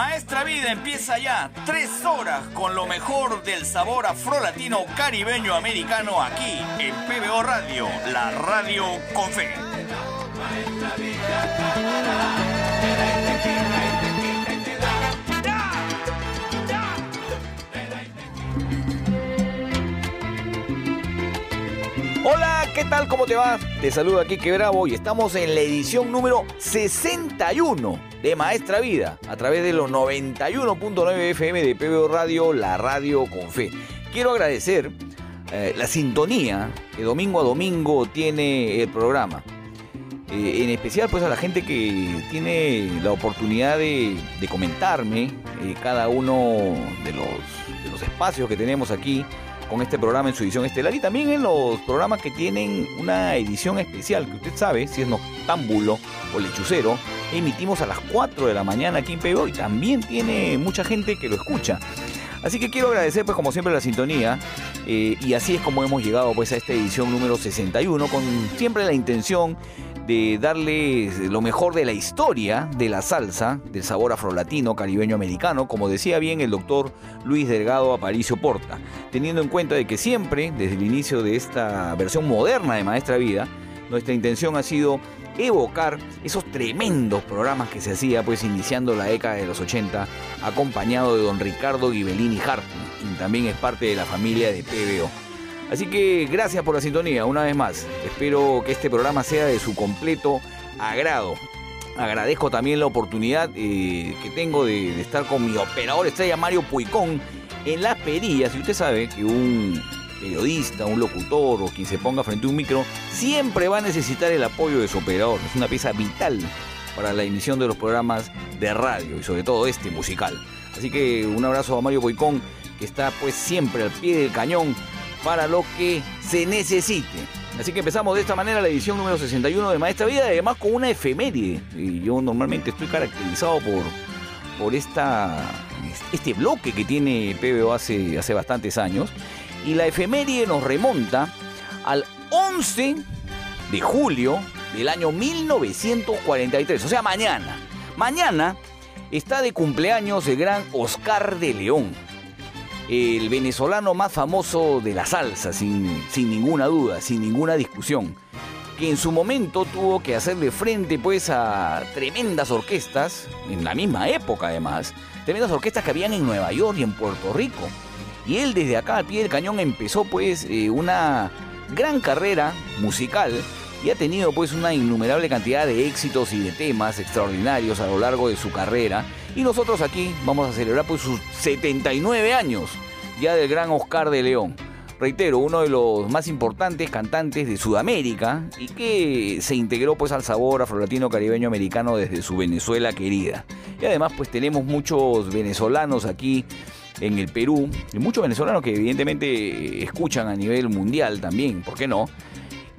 Maestra Vida empieza ya tres horas con lo mejor del sabor afrolatino caribeño americano aquí en PBO Radio, la radio con fe. Hola, ¿qué tal? ¿Cómo te va? Te saludo aquí, que Bravo, y estamos en la edición número 61 de Maestra Vida, a través de los 91.9 FM de PBO Radio, la radio con fe. Quiero agradecer eh, la sintonía que domingo a domingo tiene el programa. Eh, en especial pues a la gente que tiene la oportunidad de, comentarme eh, cada uno de los espacios que tenemos aquí con este programa en su edición estelar y también en los programas que tienen una edición especial que usted sabe si es noctámbulo o lechucero emitimos a las 4 de la mañana aquí en PBO y también tiene mucha gente que lo escucha. Así que quiero agradecer pues como siempre la sintonía eh, y así es como hemos llegado pues a esta edición número 61 con siempre la intención de darles lo mejor de la historia de la salsa, del sabor afrolatino, caribeño americano, como decía bien el doctor Luis Delgado Aparicio Porta, teniendo en cuenta de que siempre, desde el inicio de esta versión moderna de Maestra Vida, nuestra intención ha sido evocar esos tremendos programas que se hacía pues iniciando la década de los 80 acompañado de don Ricardo Ghibellini Hart, quien también es parte de la familia de PBO. Así que gracias por la sintonía una vez más. Espero que este programa sea de su completo agrado. Agradezco también la oportunidad eh, que tengo de, estar con mi operador estrella Mario Puicón en las perillas. Y usted sabe que un periodista, un locutor o quien se ponga frente a un micro, siempre va a necesitar el apoyo de su operador. Es una pieza vital para la emisión de los programas de radio y sobre todo este musical. Así que un abrazo a Mario Boicón, que está pues siempre al pie del cañón para lo que se necesite. Así que empezamos de esta manera la edición número 61 de Maestra Vida, además con una efeméride. Y yo normalmente estoy caracterizado por, por esta, este bloque que tiene PBO hace, hace bastantes años. Y la efeméride nos remonta al 11 de julio del año 1943, o sea, mañana. Mañana está de cumpleaños el gran Oscar de León, el venezolano más famoso de la salsa, sin, sin ninguna duda, sin ninguna discusión, que en su momento tuvo que hacerle frente pues a tremendas orquestas, en la misma época además, tremendas orquestas que habían en Nueva York y en Puerto Rico. Y él desde acá al pie del cañón empezó pues eh, una gran carrera musical y ha tenido pues una innumerable cantidad de éxitos y de temas extraordinarios a lo largo de su carrera. Y nosotros aquí vamos a celebrar pues sus 79 años ya del gran Oscar de León. Reitero, uno de los más importantes cantantes de Sudamérica y que se integró pues al sabor afrolatino caribeño americano desde su Venezuela querida. Y además pues tenemos muchos venezolanos aquí en el Perú, y muchos venezolanos que evidentemente escuchan a nivel mundial también, ¿por qué no?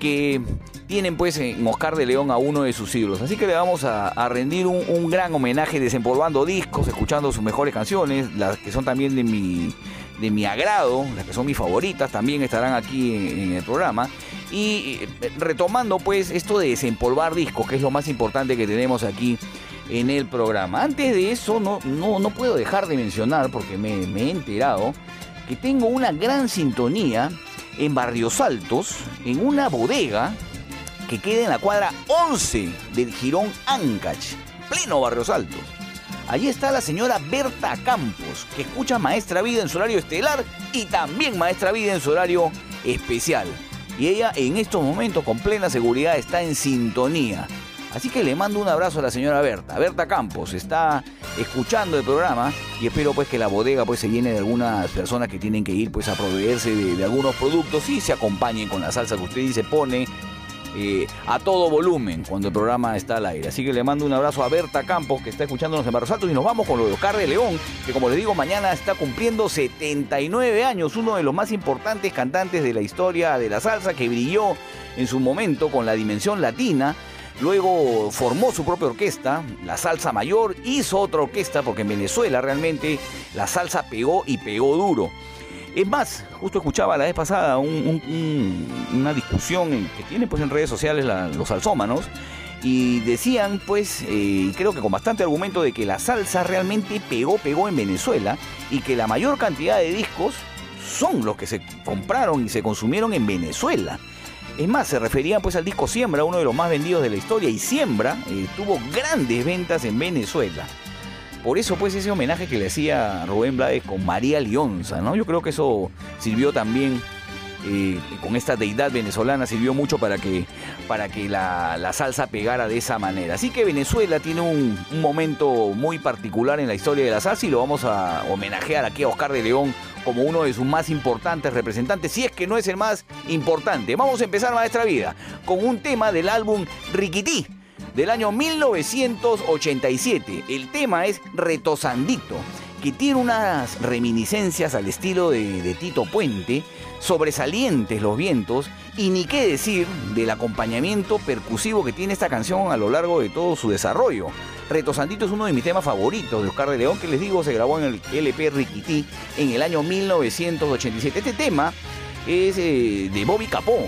Que tienen pues en Oscar de León a uno de sus ídolos. Así que le vamos a, rendir un, gran homenaje desempolvando discos, escuchando sus mejores canciones, las que son también de mi, de mi agrado, las que son mis favoritas, también estarán aquí en, en el programa. Y eh, retomando pues esto de desempolvar discos, que es lo más importante que tenemos aquí en el programa. Antes de eso, no, no, no puedo dejar de mencionar, porque me, me, he enterado, que tengo una gran sintonía en Barrios Altos, en una bodega que queda en la cuadra 11 del Girón Ancach, pleno Barrios Altos. Allí está la señora Berta Campos, que escucha Maestra Vida en su horario estelar y también Maestra Vida en su horario especial. y ella en estos momentos con plena seguridad está en sintonía. Así que le mando un abrazo a la señora Berta. Berta Campos está escuchando el programa y espero pues que la bodega pues se llene de algunas personas que tienen que ir pues a proveerse de, algunos productos y se acompañen con la salsa que usted dice pone eh, a todo volumen cuando el programa está al aire. Así que le mando un abrazo a Berta Campos que está escuchándonos en Barros Altos y nos vamos con lo de Oscar de León, que como les digo mañana está cumpliendo 79 años, uno de los más importantes cantantes de la historia de la salsa que brilló en su momento con la dimensión latina. Luego formó su propia orquesta, la Salsa Mayor, hizo otra orquesta porque en Venezuela realmente la salsa pegó y pegó duro. Es más, justo escuchaba la vez pasada una discusión que tienen pues en redes sociales los salsómanos y decían pues, eh, creo que con bastante argumento de que la salsa realmente pegó, pegó en Venezuela y que la mayor cantidad de discos son los que se compraron y se consumieron en Venezuela. Es más, se referían pues al disco Siembra, uno de los más vendidos de la historia, y Siembra eh, tuvo grandes ventas en Venezuela. Por eso, pues, ese homenaje que le hacía Rubén Blades con María Lionza, ¿no? Yo creo que eso sirvió también, con esta deidad venezolana, sirvió mucho para que, para que la, salsa pegara de esa manera. Así que Venezuela tiene un, momento muy particular en la historia de la salsa y lo vamos a homenajear aquí a Oscar de León como uno de sus más importantes representantes, si es que no es el más importante. Vamos a empezar Maestra Vida con un tema del álbum Riquití del año 1987. El tema es Retosandito, que tiene unas reminiscencias al estilo de, Tito Puente, sobresalientes los vientos, y ni qué decir del acompañamiento percusivo que tiene esta canción a lo largo de todo su desarrollo. Retosandito es uno de mis temas favoritos de Oscar de León, que les digo se grabó en el LP Riquití en el año 1987. Este tema es eh, de Bobby Capó,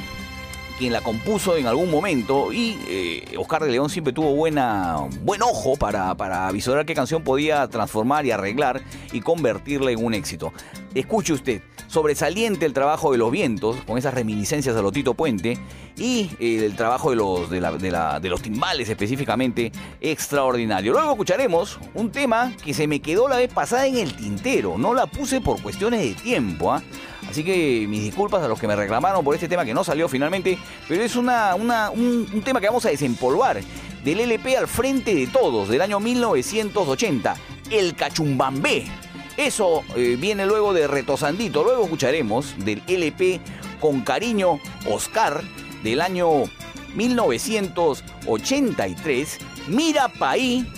quien la compuso en algún momento y eh, Oscar de León siempre tuvo buena, buen ojo para, para visorar qué canción podía transformar y arreglar y convertirla en un éxito. Escuche usted, sobresaliente el trabajo de los vientos, con esas reminiscencias de Lotito Puente, y eh, el trabajo de los, de, de, los timbales específicamente, extraordinario. Luego escucharemos un tema que se me quedó la vez pasada en el tintero, no la puse por cuestiones de tiempo, ¿ah? Así que mis disculpas a los que me reclamaron por este tema que no salió finalmente, pero es una, un, tema que vamos a desempolvar del LP al frente de todos del año 1980, El Cachumbambé. Eso eh, viene luego de Retosandito. Luego escucharemos del LP Con Cariño Oscar del año 1983, Mira Paí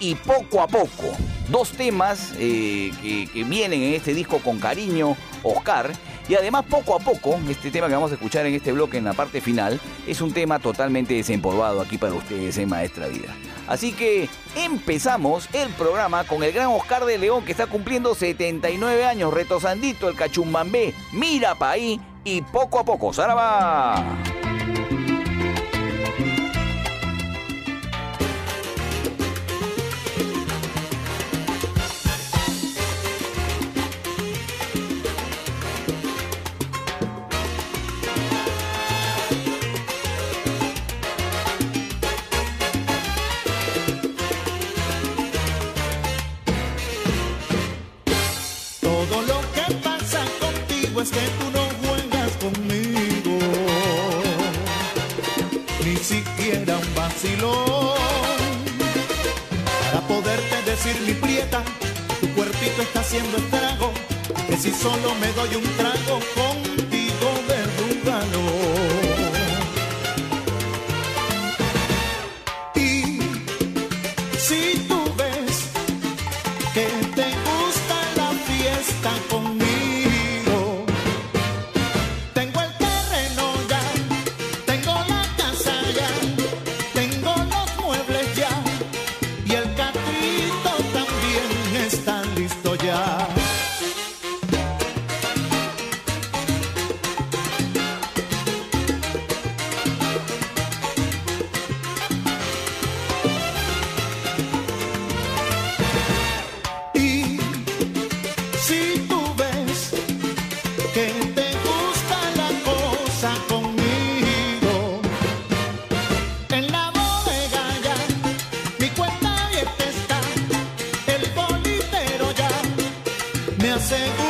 y Poco a Poco. Dos temas eh, que, que vienen en este disco con cariño Oscar. Y además, poco a poco, este tema que vamos a escuchar en este bloque en la parte final, es un tema totalmente desempolvado aquí para ustedes en Maestra Vida. Así que empezamos el programa con el gran Oscar de León que está cumpliendo 79 años, retosandito el cachumbambé, mira pa' ahí y poco a poco, ¡Saraba! Vacilón. Para poderte decir mi prieta, tu cuerpito está haciendo estrago, que si solo me doy un trago contigo seguro.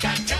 cha, cha.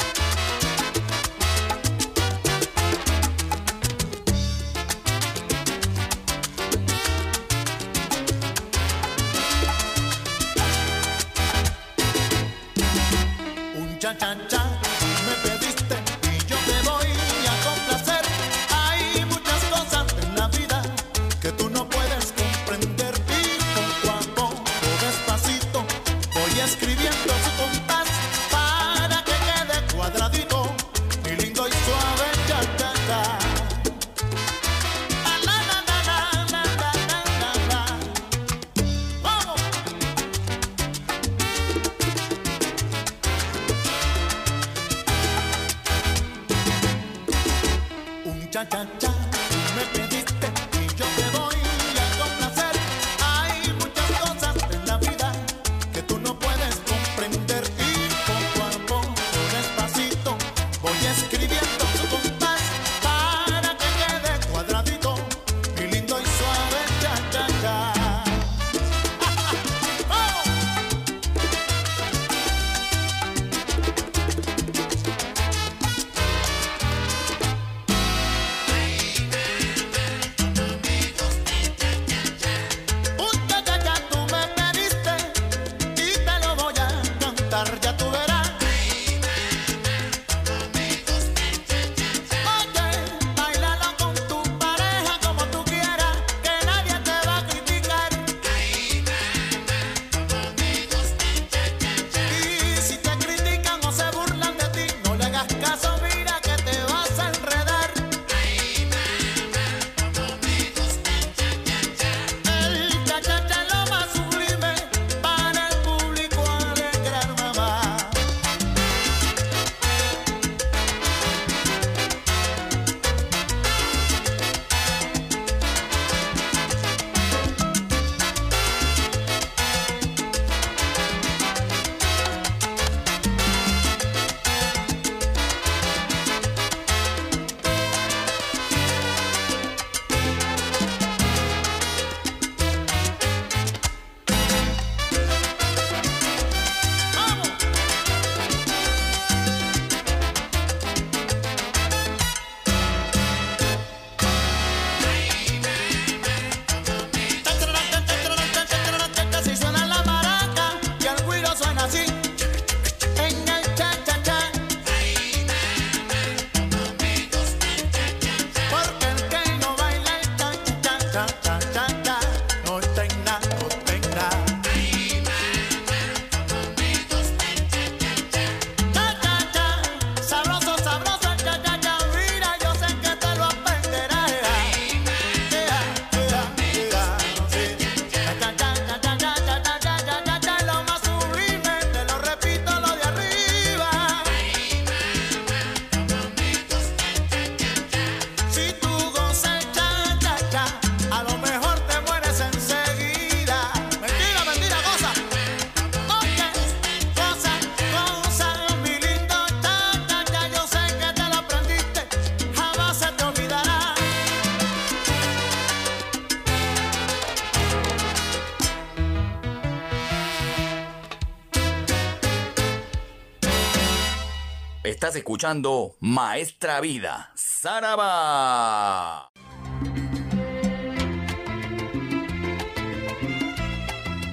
Estás escuchando Maestra Vida, Saraba.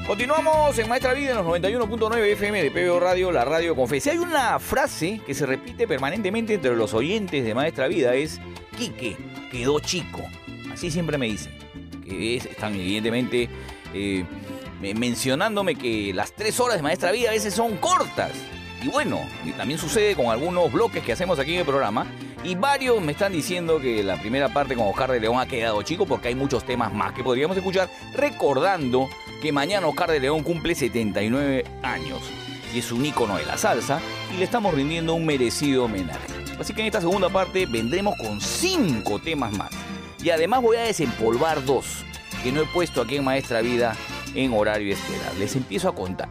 Continuamos en Maestra Vida en los 91.9 FM de PBO Radio, la radio con fe. Si hay una frase que se repite permanentemente entre los oyentes de Maestra Vida es Quique quedó chico. Así siempre me dicen. Que es- están evidentemente eh, me- mencionándome que las tres horas de Maestra Vida a veces son cortas. Y bueno, y también sucede con algunos bloques que hacemos aquí en el programa. Y varios me están diciendo que la primera parte con Oscar de León ha quedado chico porque hay muchos temas más que podríamos escuchar. Recordando que mañana Oscar de León cumple 79 años y es un ícono de la salsa y le estamos rindiendo un merecido homenaje. Así que en esta segunda parte vendremos con cinco temas más. Y además voy a desempolvar dos que no he puesto aquí en Maestra Vida en horario estelar. Les empiezo a contar.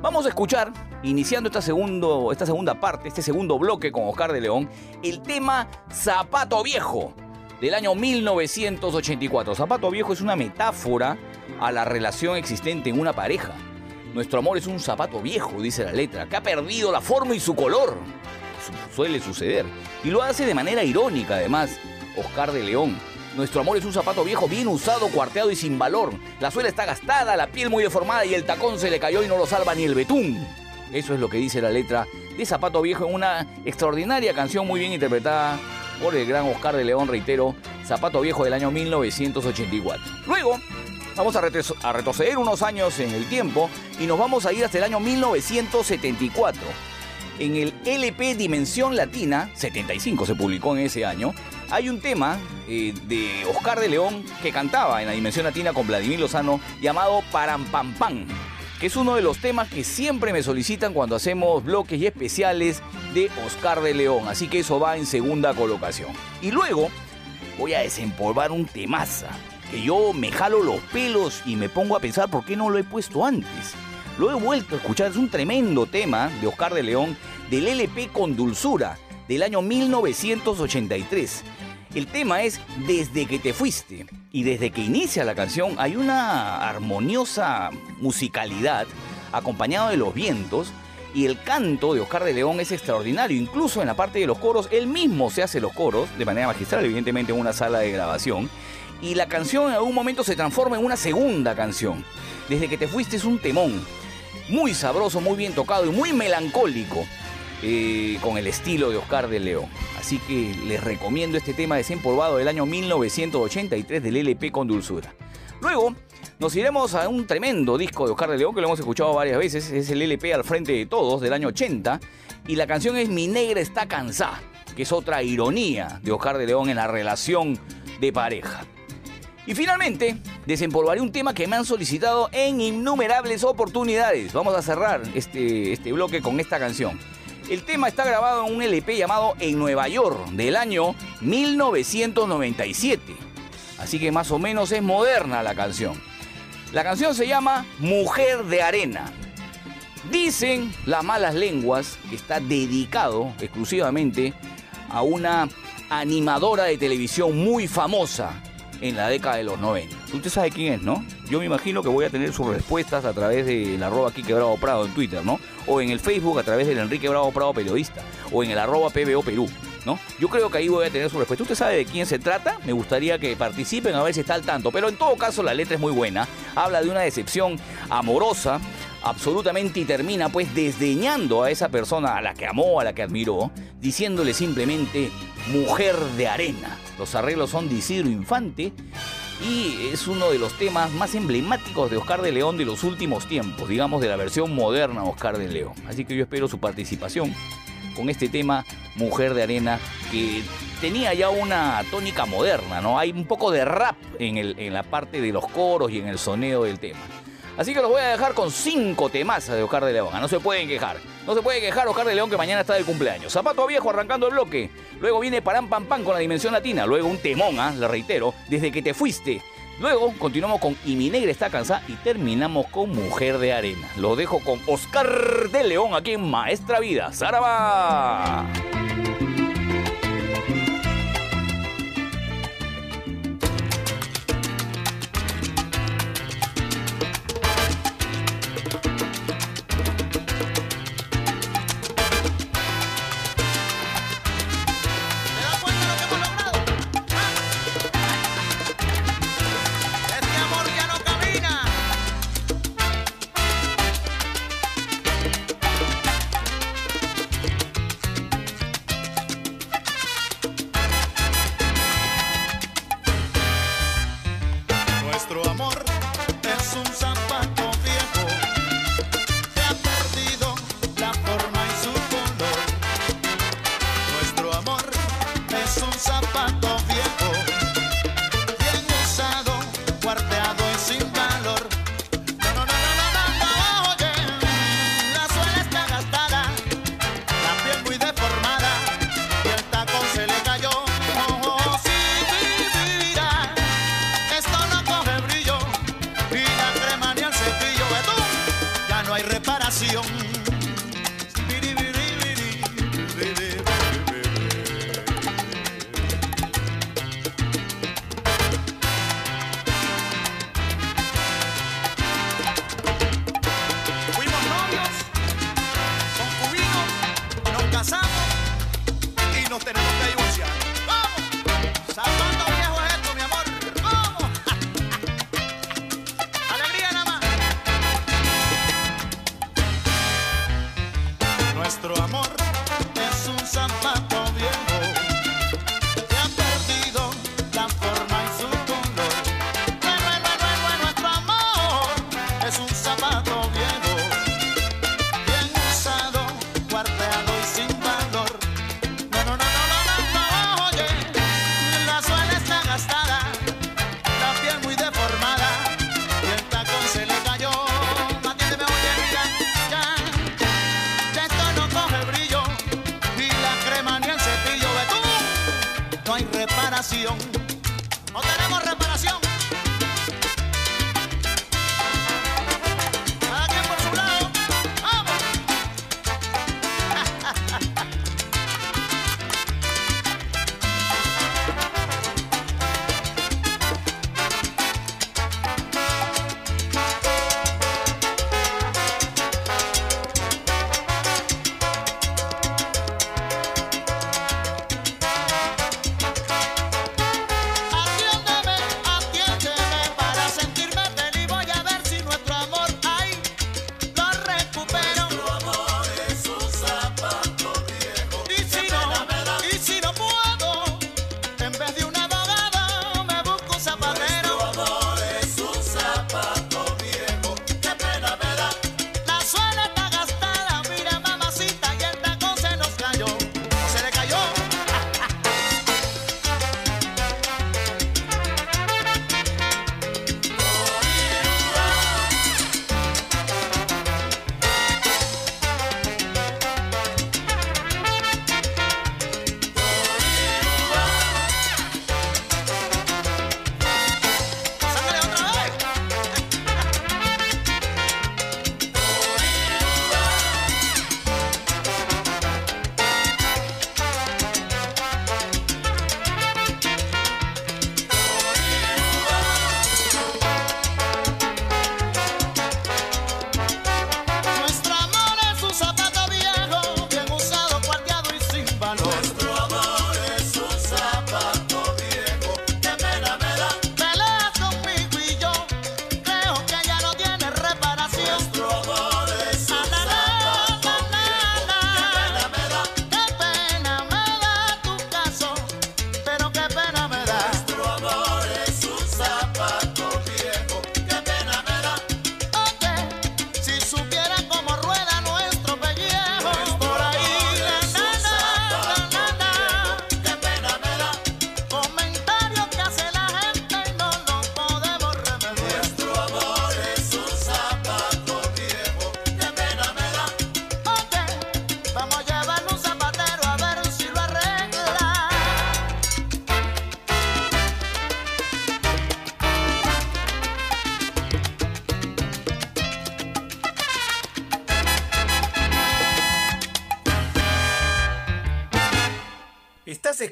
Vamos a escuchar, iniciando esta, segundo, esta segunda parte, este segundo bloque con Oscar de León, el tema Zapato Viejo, del año 1984. Zapato viejo es una metáfora a la relación existente en una pareja. Nuestro amor es un zapato viejo, dice la letra, que ha perdido la forma y su color. suele suceder. Y lo hace de manera irónica, además, Oscar de León. Nuestro amor es un zapato viejo, bien usado, cuarteado y sin valor. La suela está gastada, la piel muy deformada y el tacón se le cayó y no lo salva ni el betún. Eso es lo que dice la letra de Zapato Viejo en una extraordinaria canción muy bien interpretada por el gran Oscar de León, reitero, Zapato Viejo del año 1984. Luego, vamos a, retroceder unos años en el tiempo y nos vamos a ir hasta el año 1974. En el LP Dimensión Latina, 75 se publicó en ese año, hay un tema eh, de Oscar de León que cantaba en la Dimensión Latina con Vladimir Lozano llamado Param Pam Pam, que es uno de los temas que siempre me solicitan cuando hacemos bloques y especiales de Oscar de León, así que eso va en segunda colocación. Y luego voy a desempolvar un temaza, que yo me jalo los pelos y me pongo a pensar por qué no lo he puesto antes. Lo he vuelto a escuchar, es un tremendo tema de Oscar de León del LP con Dulzura del año 1983. El tema es Desde que te fuiste. Y desde que inicia la canción hay una armoniosa musicalidad acompañado de los vientos y el canto de Oscar de León es extraordinario. Incluso en la parte de los coros, él mismo se hace los coros de manera magistral, evidentemente en una sala de grabación. Y la canción en algún momento se transforma en una segunda canción. Desde que te fuiste es un temón. Muy sabroso, muy bien tocado y muy melancólico. Eh, con el estilo de Oscar de León. Así que les recomiendo este tema desempolvado del año 1983 del LP con dulzura. Luego nos iremos a un tremendo disco de Oscar de León que lo hemos escuchado varias veces. Es el LP al frente de todos del año 80 y la canción es Mi negra está cansada, que es otra ironía de Oscar de León en la relación de pareja. Y finalmente, desempolvaré un tema que me han solicitado en innumerables oportunidades. Vamos a cerrar este, este bloque con esta canción. El tema está grabado en un LP llamado En Nueva York del año 1997. Así que más o menos es moderna la canción. La canción se llama Mujer de Arena. Dicen las malas lenguas que está dedicado exclusivamente a una animadora de televisión muy famosa en la década de los 90. Usted sabe quién es, ¿no? Yo me imagino que voy a tener sus respuestas a través de la arroba Quique Bravo Prado en Twitter, ¿no? O en el Facebook a través del Enrique Bravo Prado Periodista. O en el arroba PBO Perú. ¿No? Yo creo que ahí voy a tener su respuesta. ¿Usted sabe de quién se trata? Me gustaría que participen a ver si está al tanto. Pero en todo caso la letra es muy buena. Habla de una decepción amorosa absolutamente y termina pues desdeñando a esa persona a la que amó, a la que admiró, diciéndole simplemente mujer de arena. Los arreglos son de Isidro Infante y es uno de los temas más emblemáticos de Oscar de León de los últimos tiempos, digamos de la versión moderna Oscar de León. Así que yo espero su participación con este tema Mujer de Arena que tenía ya una tónica moderna, ¿no? Hay un poco de rap en, la parte de los coros y en el soneo del tema. Así que los voy a dejar con cinco temazas de Oscar de León. No se pueden quejar. No se puede quejar Oscar de León que mañana está de cumpleaños. Zapato viejo arrancando el bloque. Luego viene Param Pam Pam con la dimensión latina. Luego un temón, ¿ah? le reitero, desde que te fuiste. Luego continuamos con Y mi negra está cansada y terminamos con Mujer de Arena. Lo dejo con Oscar de León aquí en Maestra Vida. ¡Zaraba!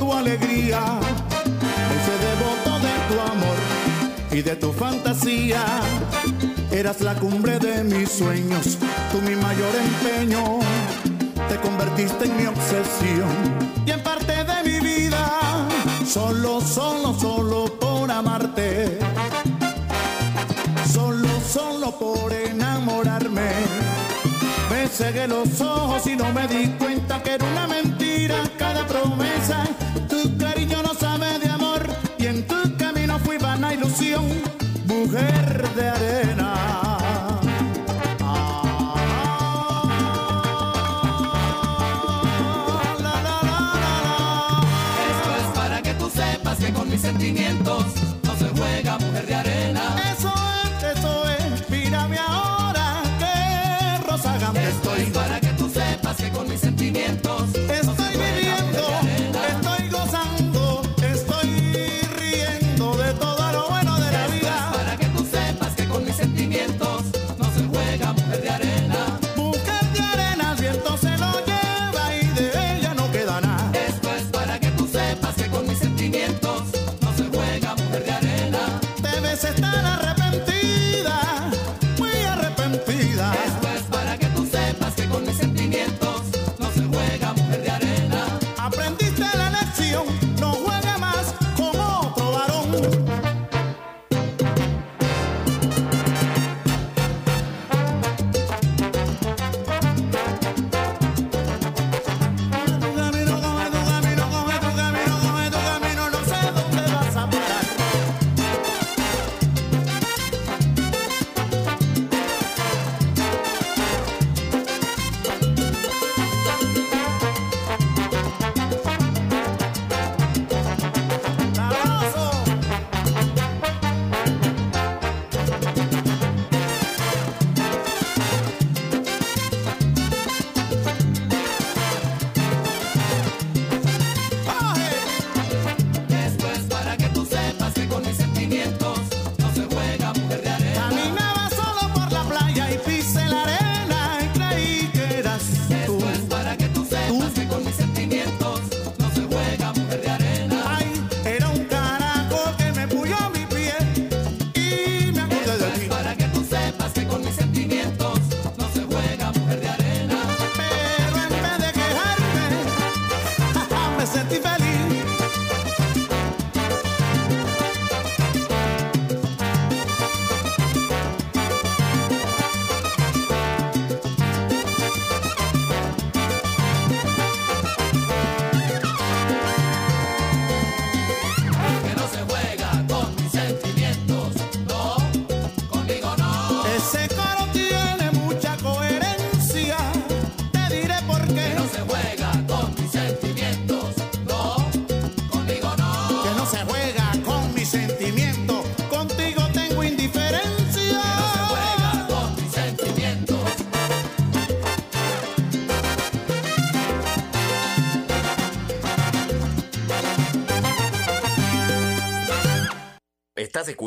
tu alegría, dulce devoto de tu amor y de tu fantasía. Eras la cumbre de mis sueños, tú mi mayor empeño, te convertiste en mi obsesión y en parte de mi vida, solo, solo, solo por amarte. Solo, solo por enamorarme. Me cegué los ojos y no me di cuenta que era una mentira cada promesa mujer de arena. Esto es para que tú sepas que con mis sentimientos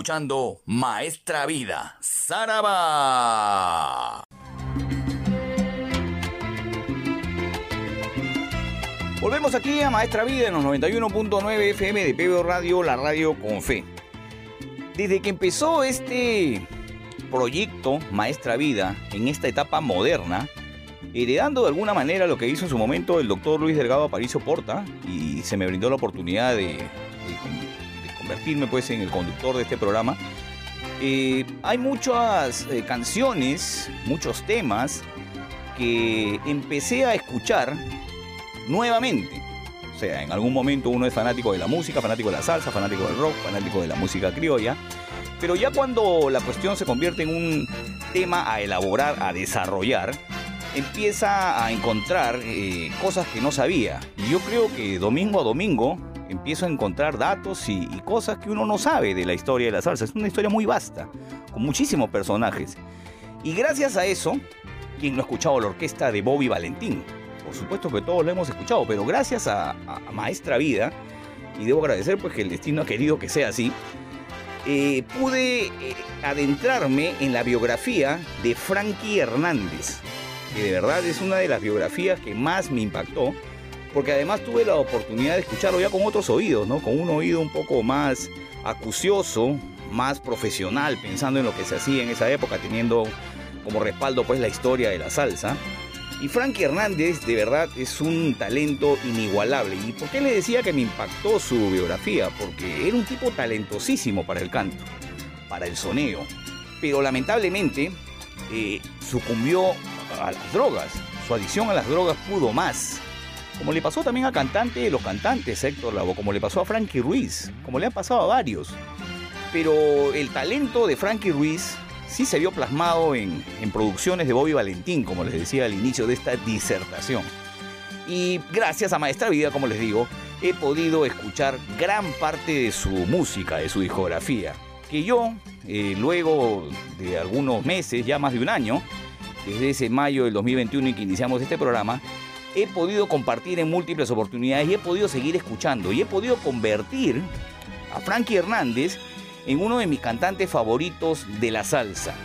escuchando Maestra Vida, Saraba. Volvemos aquí a Maestra Vida en los 91.9 FM de PBO Radio, la radio con fe. Desde que empezó este proyecto Maestra Vida en esta etapa moderna, heredando de alguna manera lo que hizo en su momento el doctor Luis Delgado Aparicio Porta, y se me brindó la oportunidad de, convertirme pues en el conductor de este programa, eh, hay muchas eh, canciones, muchos temas que empecé a escuchar nuevamente. O sea, en algún momento uno es fanático de la música, fanático de la salsa, fanático del rock, fanático de la música criolla. Pero ya cuando la cuestión se convierte en un tema a elaborar, a desarrollar, empieza a encontrar eh, cosas que no sabía. Y yo creo que domingo a domingo empiezo a encontrar datos y, cosas que uno no sabe de la historia de la salsa. Es una historia muy vasta, con muchísimos personajes. Y gracias a eso, quien no ha escuchado la orquesta de Bobby Valentín, por supuesto que todos lo hemos escuchado, pero gracias a Maestra Vida, y debo agradecer pues que el destino ha querido que sea así, eh, pude eh, adentrarme en la biografía de Frankie Hernández, que de verdad es una de las biografías que más me impactó, porque además tuve la oportunidad de escucharlo ya con otros oídos, ¿no? Con un oído un poco más acucioso, más profesional, pensando en lo que se hacía en esa época, teniendo como respaldo pues la historia de la salsa. Y Frankie Hernández de verdad es un talento inigualable. ¿Y por qué le decía que me impactó su biografía? Porque era un tipo talentosísimo para el canto, para el soneo. Pero lamentablemente eh, sucumbió a las drogas. Su adicción a las drogas pudo más. Como le pasó también a cantante de los cantantes, Héctor Lavoe, como le pasó a Frankie Ruiz, como le ha pasado a varios. Pero el talento de Frankie Ruiz sí se vio plasmado en, en producciones de Bobby Valentín, como les decía al inicio de esta disertación. Y gracias a Maestra Vida, como les digo, he podido escuchar gran parte de su música, de su discografía, que yo, eh, luego de algunos meses, ya más de un año, desde ese mayo del 2021 en que iniciamos este programa, he podido compartir en múltiples oportunidades y he podido seguir escuchando y he podido convertir a Frankie Hernández en uno de mis cantantes favoritos de la salsa.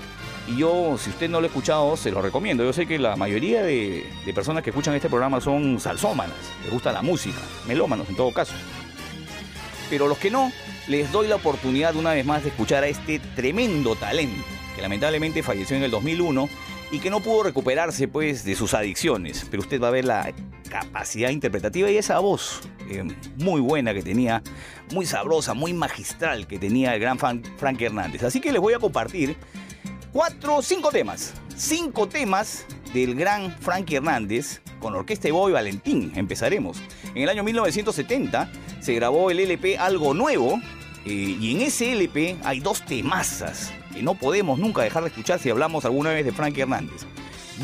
Y yo, si usted no lo ha escuchado, se lo recomiendo. Yo sé que la mayoría de, personas que escuchan este programa son salsómanas, les gusta la música, melómanos en todo caso. Pero los que no, les doy la oportunidad una vez más de escuchar a este tremendo talento, que lamentablemente falleció en el 2001 y que no pudo recuperarse pues de sus adicciones. Pero usted va a ver la capacidad interpretativa y esa voz eh, muy buena que tenía, muy sabrosa, muy magistral que tenía el gran Frank Hernández. Así que les voy a compartir cuatro, cinco temas. Cinco temas del gran Frankie Hernández con Orquesta Bobby Valentín. Empezaremos. En el año 1970 se grabó el LP Algo Nuevo eh, y en ese LP hay dos temazas no podemos nunca dejar de escuchar si hablamos alguna vez de Frankie Hernández.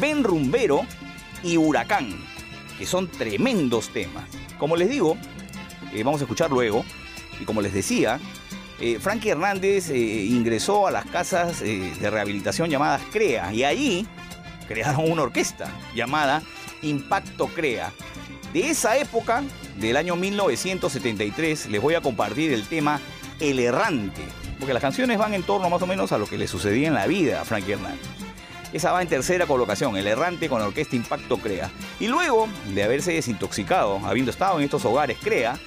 Ben Rumbero y Huracán, que son tremendos temas. Como les digo, eh, vamos a escuchar luego, y como les decía, eh, Frankie Hernández eh, ingresó a las casas de rehabilitación llamadas CREA y allí crearon una orquesta llamada Impacto Crea. De esa época, del año 1973, les voy a compartir el tema El Errante, porque las canciones van en torno más o menos a lo que le sucedía en la vida a Frankie Hernández. Esa va en tercera colocación, El Errante con la orquesta Impacto Crea. Y luego de haberse desintoxicado, habiendo estado en estos hogares Crea,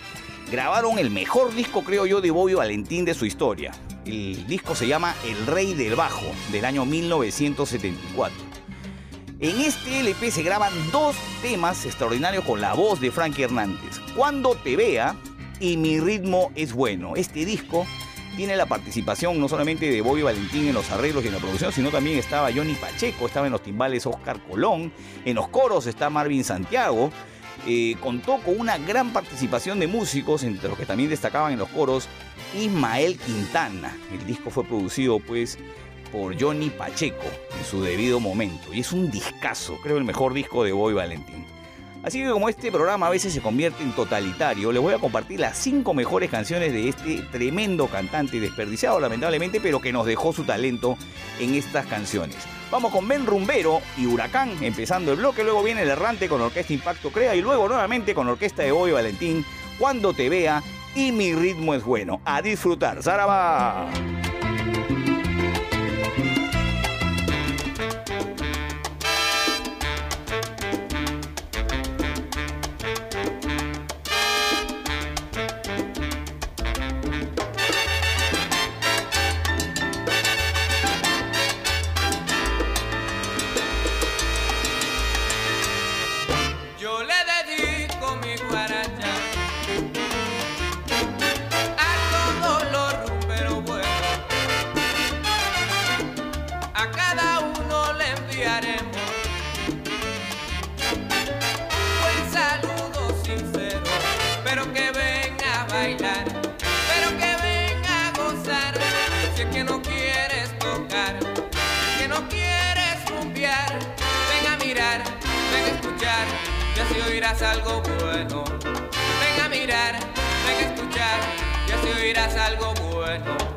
grabaron el mejor disco, creo yo, de Bobby Valentín de su historia. El disco se llama El Rey del Bajo, del año 1974. En este LP se graban dos temas extraordinarios con la voz de Frankie Hernández. Cuando te vea y mi ritmo es bueno. Este disco tiene la participación no solamente de Bobby Valentín en los arreglos y en la producción, sino también estaba Johnny Pacheco, estaba en los timbales Oscar Colón, en los coros está Marvin Santiago. Eh, contó con una gran participación de músicos, entre los que también destacaban en los coros Ismael Quintana. El disco fue producido pues por Johnny Pacheco en su debido momento. Y es un discazo, creo el mejor disco de Boy Valentín. Así que como este programa a veces se convierte en totalitario, les voy a compartir las cinco mejores canciones de este tremendo cantante desperdiciado lamentablemente, pero que nos dejó su talento en estas canciones. Vamos con Ben Rumbero y Huracán, empezando el bloque, luego viene el errante con Orquesta Impacto Crea y luego nuevamente con Orquesta de Boy Valentín, Cuando te vea y mi ritmo es bueno. A disfrutar, Zaraba. Y así oirás algo bueno. Ven a mirar, ven a escuchar, y así oirás algo bueno.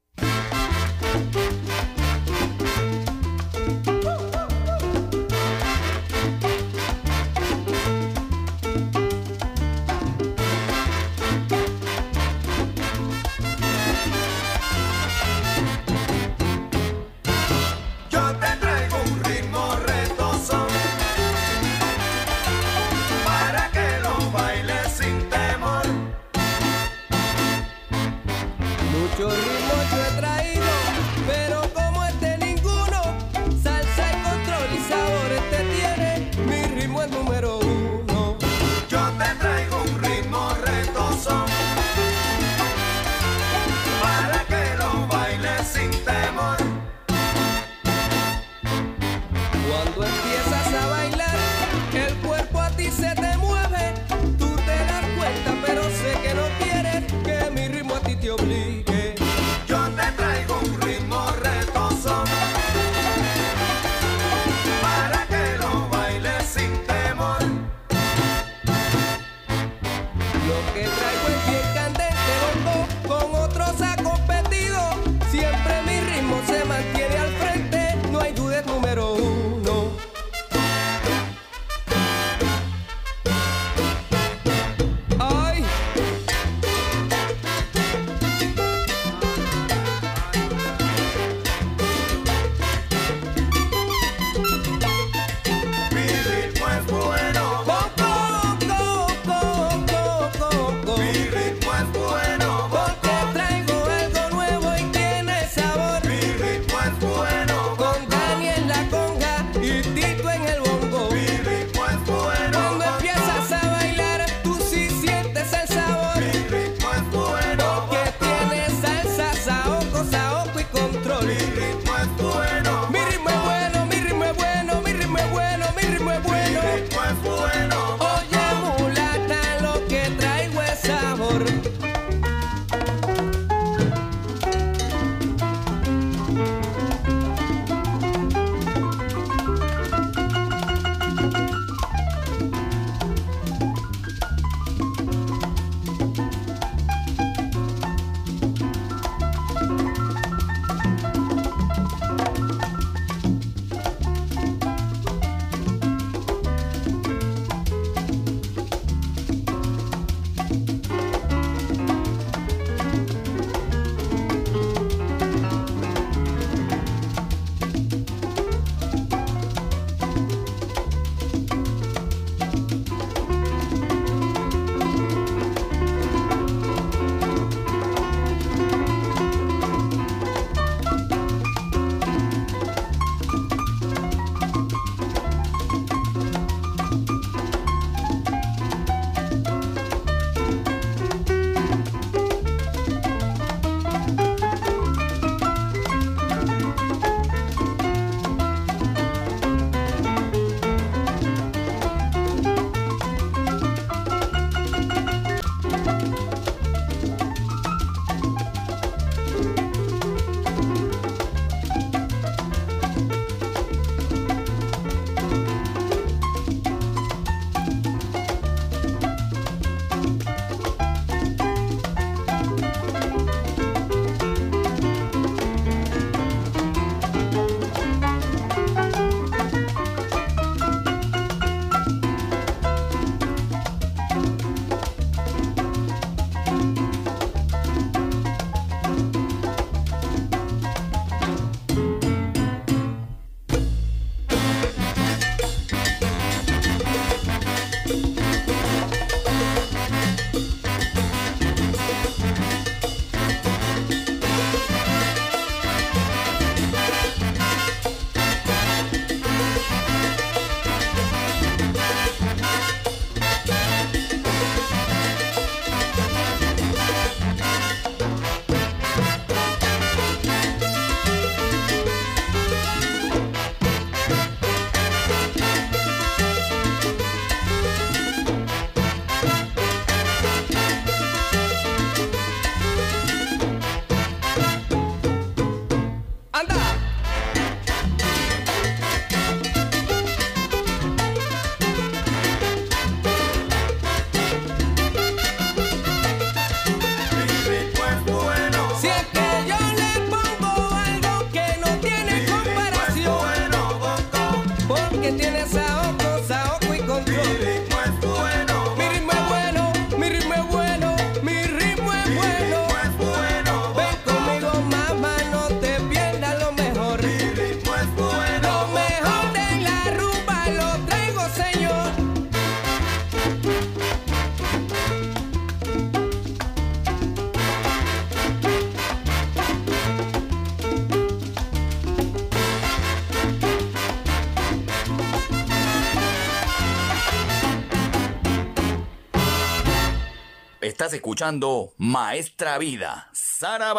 Escuchando Maestra Vida, Saraba.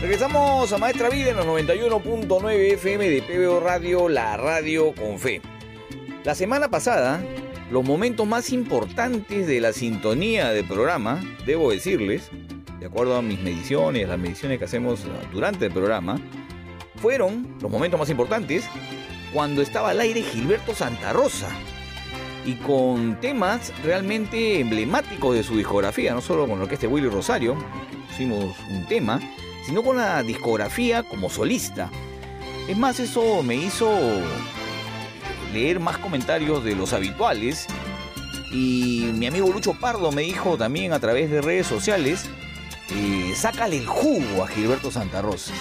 Regresamos a Maestra Vida en los 91.9 FM de PBO Radio, la radio con fe. La semana pasada, los momentos más importantes de la sintonía del programa, debo decirles, de acuerdo a mis mediciones, las mediciones que hacemos durante el programa, fueron los momentos más importantes cuando estaba al aire Gilberto Santa Rosa y con temas realmente emblemáticos de su discografía, no solo con lo que este Willy Rosario, pusimos un tema, sino con la discografía como solista. Es más, eso me hizo leer más comentarios de los habituales y mi amigo Lucho Pardo me dijo también a través de redes sociales, eh, sácale el jugo a Gilberto Santa Rosa.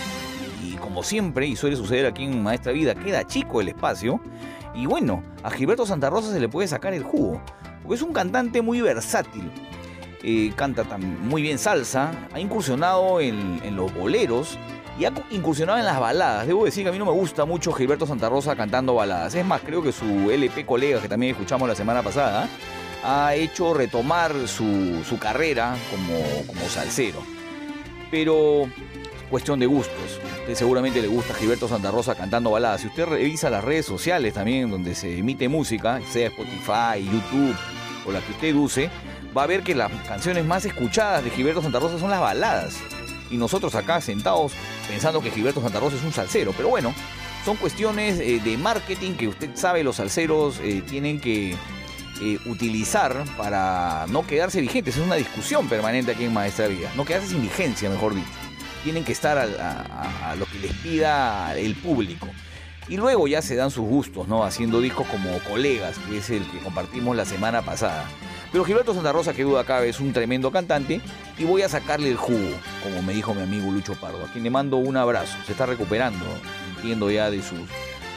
Como siempre, y suele suceder aquí en Maestra Vida, queda chico el espacio. Y bueno, a Gilberto Santa Rosa se le puede sacar el jugo. Porque es un cantante muy versátil. Eh, canta muy bien salsa, ha incursionado en, en los boleros y ha incursionado en las baladas. Debo decir que a mí no me gusta mucho Gilberto Santa Rosa cantando baladas. Es más, creo que su LP colega, que también escuchamos la semana pasada, ha hecho retomar su, su carrera como, como salsero. Pero cuestión de gustos. Usted seguramente le gusta Gilberto Santa Rosa cantando baladas. Si usted revisa las redes sociales también donde se emite música, sea Spotify, YouTube o la que usted use, va a ver que las canciones más escuchadas de Gilberto Santa Rosa son las baladas. Y nosotros acá sentados pensando que Gilberto Santa Rosa es un salsero. Pero bueno, son cuestiones eh, de marketing que usted sabe los salseros eh, tienen que eh, utilizar para no quedarse vigentes. Es una discusión permanente aquí en Maestra Vida. No quedarse sin vigencia, mejor dicho. Tienen que estar a lo que les pida el público. Y luego ya se dan sus gustos, ¿no? Haciendo discos como Colegas, que es el que compartimos la semana pasada. Pero Gilberto Santa Rosa, que duda cabe, es un tremendo cantante y voy a sacarle el jugo, como me dijo mi amigo Lucho Pardo, a quien le mando un abrazo. Se está recuperando, entiendo ya de sus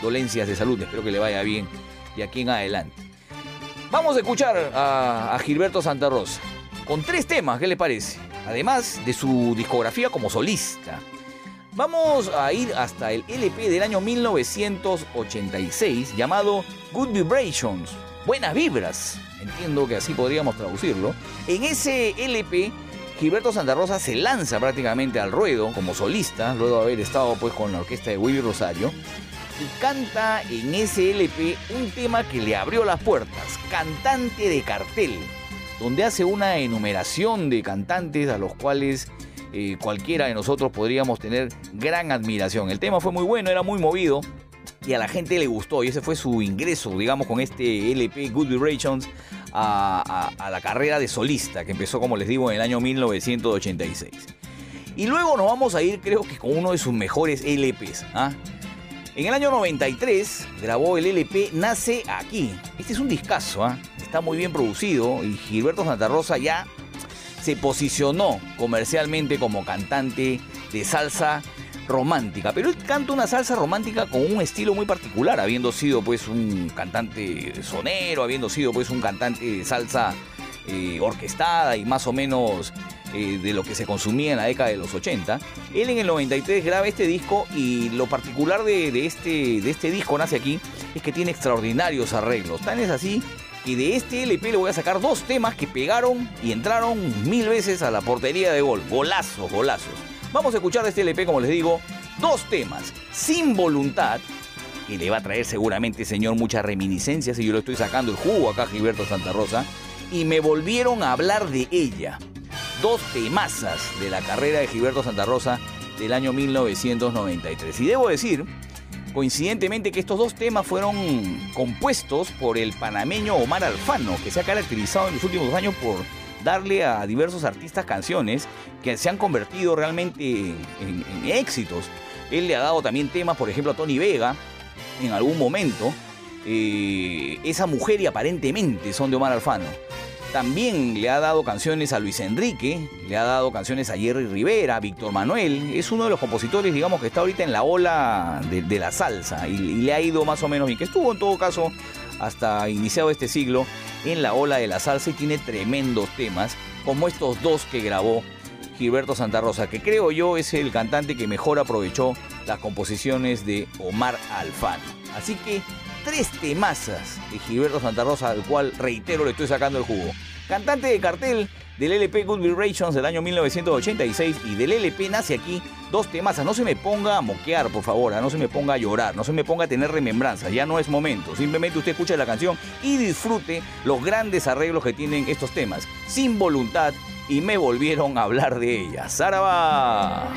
dolencias de salud. Espero que le vaya bien de aquí en adelante. Vamos a escuchar a, a Gilberto Santa Rosa con tres temas, ¿qué le parece? Además de su discografía como solista. Vamos a ir hasta el LP del año 1986 llamado Good Vibrations, Buenas Vibras. Entiendo que así podríamos traducirlo. En ese LP, Gilberto Santa Rosa se lanza prácticamente al ruedo como solista, luego de haber estado pues con la orquesta de Willy Rosario y canta en ese LP un tema que le abrió las puertas, Cantante de Cartel, donde hace una enumeración de cantantes a los cuales eh, cualquiera de nosotros podríamos tener gran admiración. El tema fue muy bueno, era muy movido y a la gente le gustó y ese fue su ingreso, digamos, con este LP Good Vibrations a, la carrera de solista que empezó, como les digo, en el año 1986. Y luego nos vamos a ir, creo que con uno de sus mejores LPs. ¿ah? En el año 93 grabó el LP Nace Aquí. Este es un discazo, ¿ah? está muy bien producido y Gilberto Santa Rosa ya se posicionó comercialmente como cantante de salsa romántica, pero él canta una salsa romántica con un estilo muy particular, habiendo sido pues un cantante sonero, habiendo sido pues un cantante de salsa eh, orquestada y más o menos eh, de lo que se consumía en la década de los 80. Él en el 93 graba este disco y lo particular de, este, de este disco nace aquí es que tiene extraordinarios arreglos. Tan es así que de este LP le voy a sacar dos temas que pegaron y entraron mil veces a la portería de gol. Golazos, golazos. Vamos a escuchar de este LP, como les digo, dos temas. Sin voluntad, que le va a traer seguramente, señor, muchas reminiscencias y yo lo estoy sacando el jugo acá, Gilberto Santa Rosa. Y me volvieron a hablar de ella. Dos temazas de la carrera de Gilberto Santa Rosa del año 1993. Y debo decir, coincidentemente, que estos dos temas fueron compuestos por el panameño Omar Alfano, que se ha caracterizado en los últimos años por darle a diversos artistas canciones que se han convertido realmente en, éxitos. Él le ha dado también temas, por ejemplo, a Tony Vega en algún momento. Eh, esa mujer y aparentemente son de Omar Alfano. También le ha dado canciones a Luis Enrique, le ha dado canciones a Jerry Rivera, a Víctor Manuel. Es uno de los compositores, digamos, que está ahorita en la ola de, la salsa y, y le ha ido más o menos bien, que estuvo en todo caso hasta iniciado este siglo en la ola de la salsa y tiene tremendos temas, como estos dos que grabó Gilberto Santa Rosa, que creo yo es el cantante que mejor aprovechó las composiciones de Omar Alfano. Así que tres temazas de Gilberto Santa Rosa, al cual, reitero, le estoy sacando el jugo. Cantante de cartel del LP Good Vibrations del año 1986 y del LP nace aquí dos temazas. No se me ponga a moquear, por favor, ¿ah? no se me ponga a llorar, no se me ponga a tener remembranzas, ya no es momento. Simplemente usted escucha la canción y disfrute los grandes arreglos que tienen estos temas, sin voluntad, y me volvieron a hablar de ella. ¡Saraba!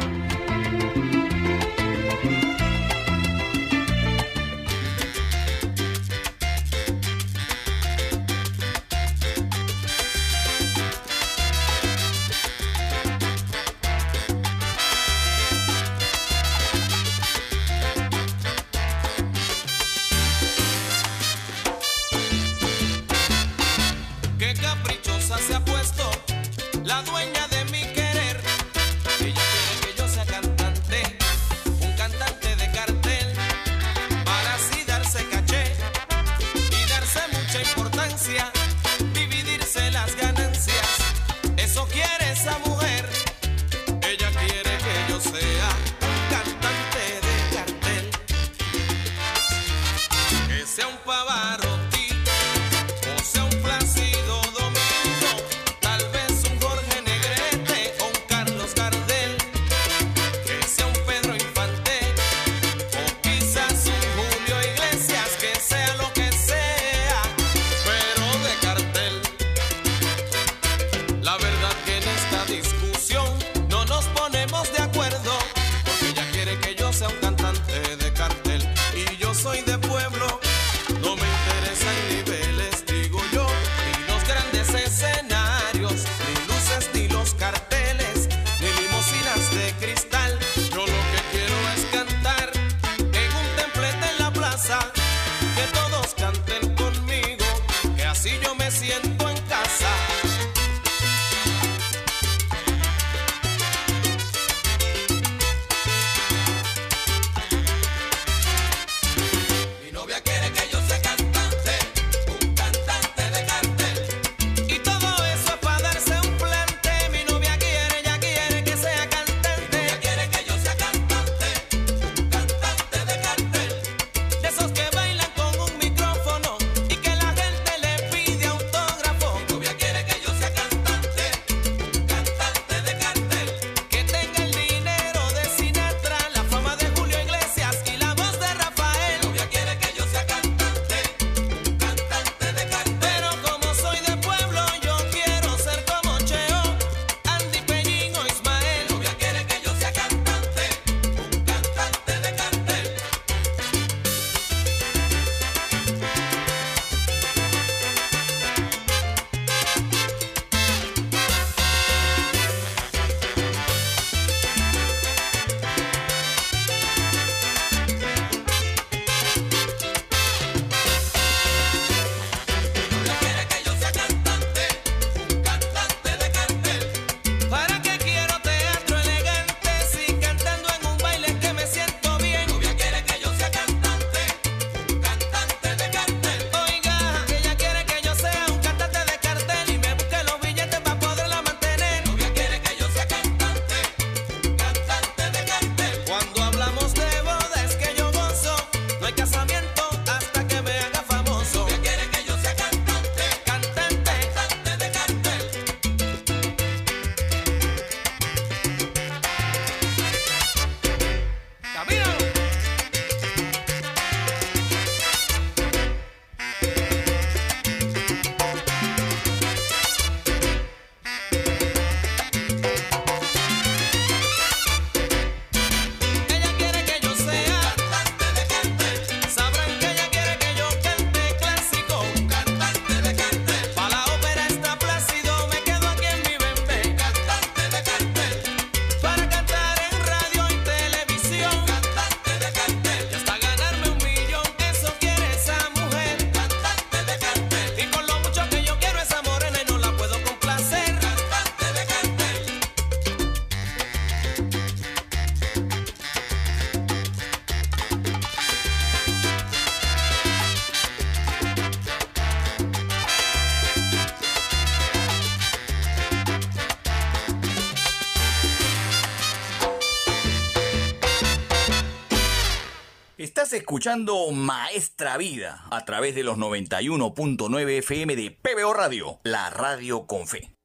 Escuchando Maestra Vida a través de los 91.9 FM de PBO Radio, la radio con fe.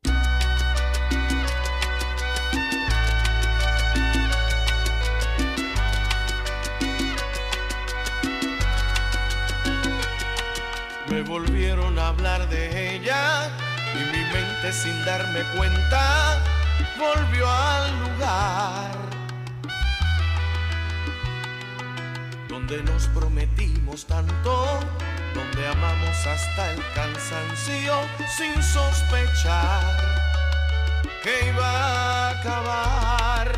Me volvieron a hablar de ella y mi mente sin darme cuenta volvió al lugar nos prometimos tanto, donde amamos hasta el cansancio sin sospechar que iba a acabar.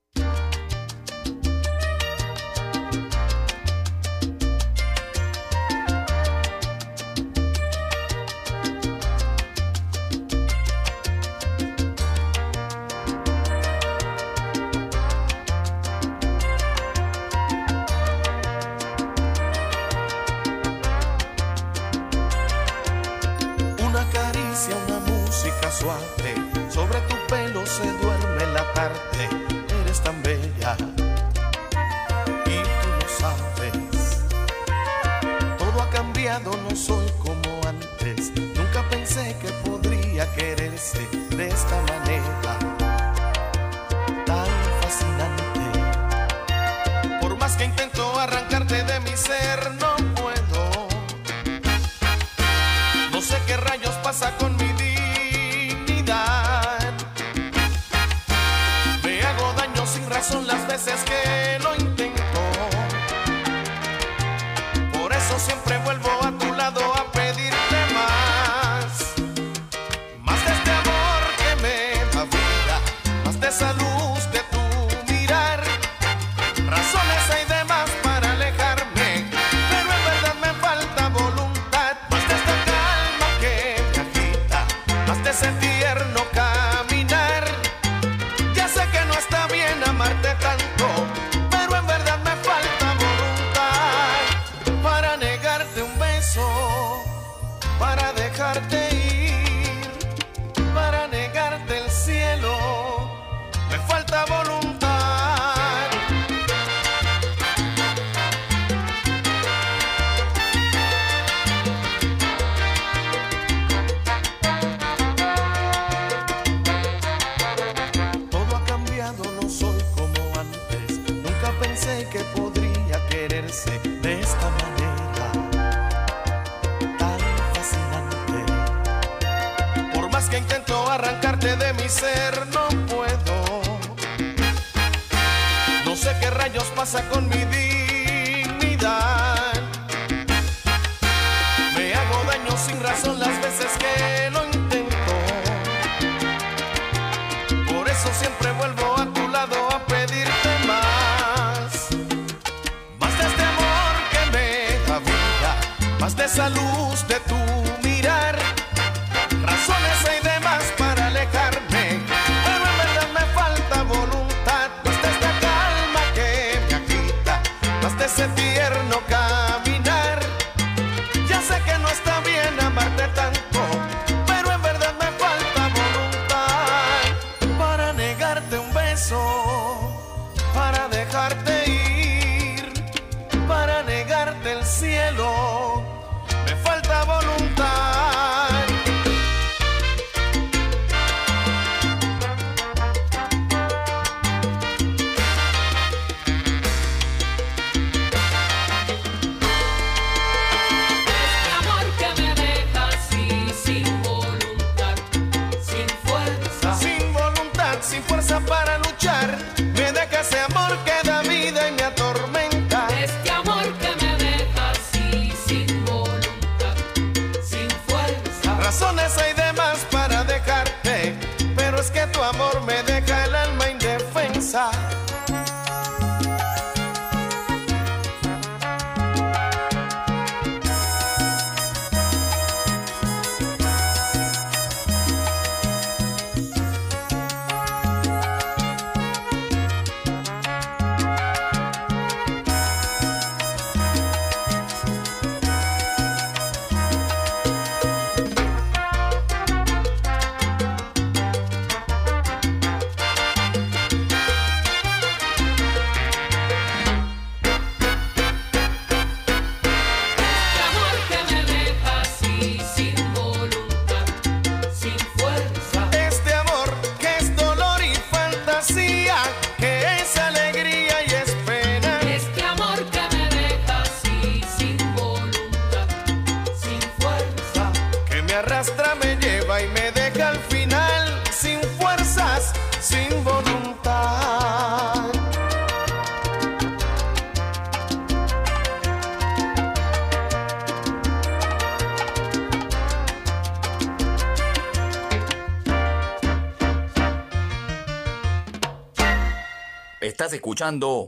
casa conmigo.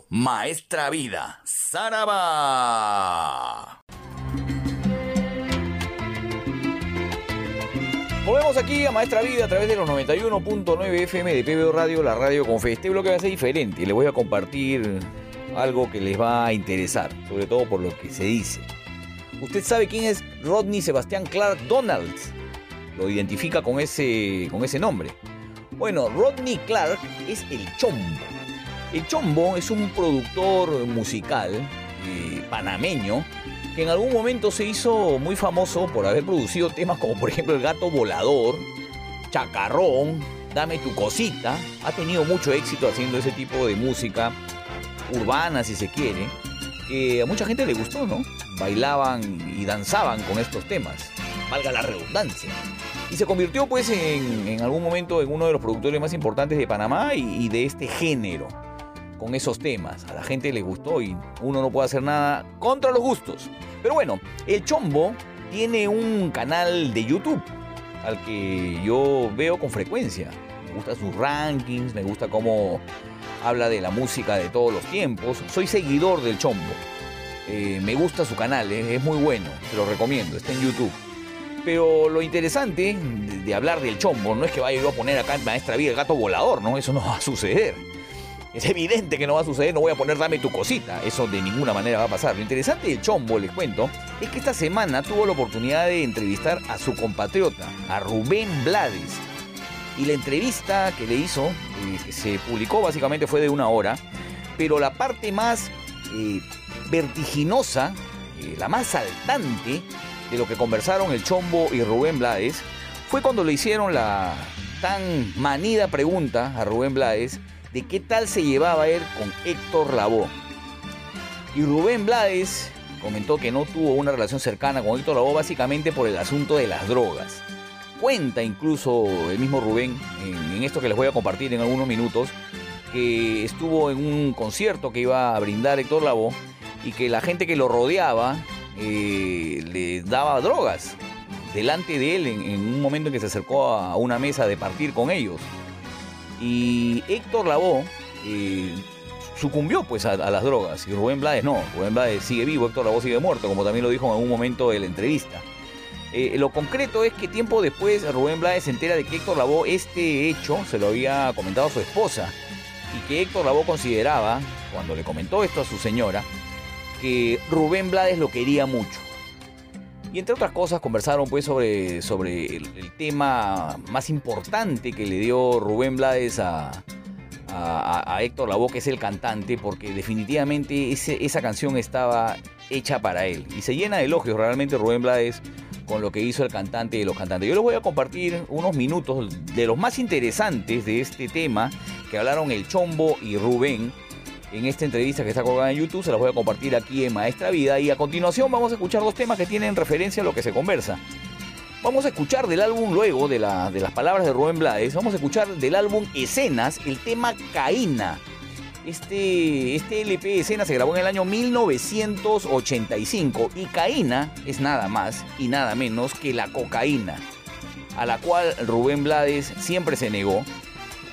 Maestra Vida, Saraba. Volvemos aquí a Maestra Vida a través de los 91.9 FM de PBO Radio, la radio con fe. Este bloque va a ser diferente. Les voy a compartir algo que les va a interesar, sobre todo por lo que se dice. ¿Usted sabe quién es Rodney Sebastián Clark Donalds? Lo identifica con ese, con ese nombre. Bueno, Rodney Clark es el Chombo. El Chombo es un productor musical panameño que en algún momento se hizo muy famoso por haber producido temas como por ejemplo El Gato Volador, Chacarrón, Dame tu cosita. Ha tenido mucho éxito haciendo ese tipo de música urbana, si se quiere, que a mucha gente le gustó, ¿no? Bailaban y danzaban con estos temas, valga la redundancia. Y se convirtió pues en, algún momento en uno de los productores más importantes de Panamá y de este género con esos temas. A la gente le gustó y uno no puede hacer nada contra los gustos. Pero bueno, el Chombo tiene un canal de YouTube al que yo veo con frecuencia. Me gustan sus rankings, me gusta cómo habla de la música de todos los tiempos. Soy seguidor del Chombo. Eh, me gusta su canal, es muy bueno, te lo recomiendo, está en YouTube. Pero lo interesante de, hablar del Chombo no es que vaya a poner acá en Maestra Vida el gato volador, ¿no? Eso no va a suceder. Es evidente que no va a suceder, no voy a poner dame tu cosita, eso de ninguna manera va a pasar. Lo interesante del Chombo, les cuento, es que esta semana tuvo la oportunidad de entrevistar a su compatriota, a Rubén Blades. Y la entrevista que le hizo, eh, que se publicó básicamente fue de una hora, pero la parte más eh, vertiginosa, eh, la más saltante de lo que conversaron el Chombo y Rubén Blades, fue cuando le hicieron la tan manida pregunta a Rubén Blades de qué tal se llevaba él con Héctor Lavoe. Y Rubén Blades comentó que no tuvo una relación cercana con Héctor Lavoe básicamente por el asunto de las drogas. Cuenta incluso el mismo Rubén, en, esto que les voy a compartir en algunos minutos, que estuvo en un concierto que iba a brindar Héctor Lavoe y que la gente que lo rodeaba eh, le daba drogas delante de él en, en un momento en que se acercó a una mesa de partir con ellos. Y Héctor Lavoe eh, sucumbió pues a, las drogas y Rubén Blades no. Rubén Blades sigue vivo, Héctor Lavoe sigue muerto, como también lo dijo en algún momento de la entrevista. Eh, lo concreto es que tiempo después Rubén Blades se entera de que Héctor Lavoe este hecho se lo había comentado a su esposa y que Héctor Lavoe consideraba, cuando le comentó esto a su señora, que Rubén Blades lo quería mucho. Y entre otras cosas conversaron pues sobre, sobre el, tema más importante que le dio Rubén Blades a, a, Héctor Lavoe, que es el cantante, porque definitivamente esa canción estaba hecha para él. Y se llena de elogios realmente Rubén Blades con lo que hizo el cantante y los cantantes. Yo les voy a compartir unos minutos de los más interesantes de este tema que hablaron el Chombo y Rubén en esta entrevista que está colgada en YouTube. Se las voy a compartir aquí en Maestra Vida. Y a continuación vamos a escuchar dos temas que tienen referencia a lo que se conversa. Vamos a escuchar del álbum luego de, la- de las palabras de Rubén Blades. Vamos a escuchar del álbum Escenas el tema Caína. Este, este LP Escenas se grabó en el año 1985 y Caína es nada más y nada menos que la cocaína, a la cual Rubén Blades siempre se negó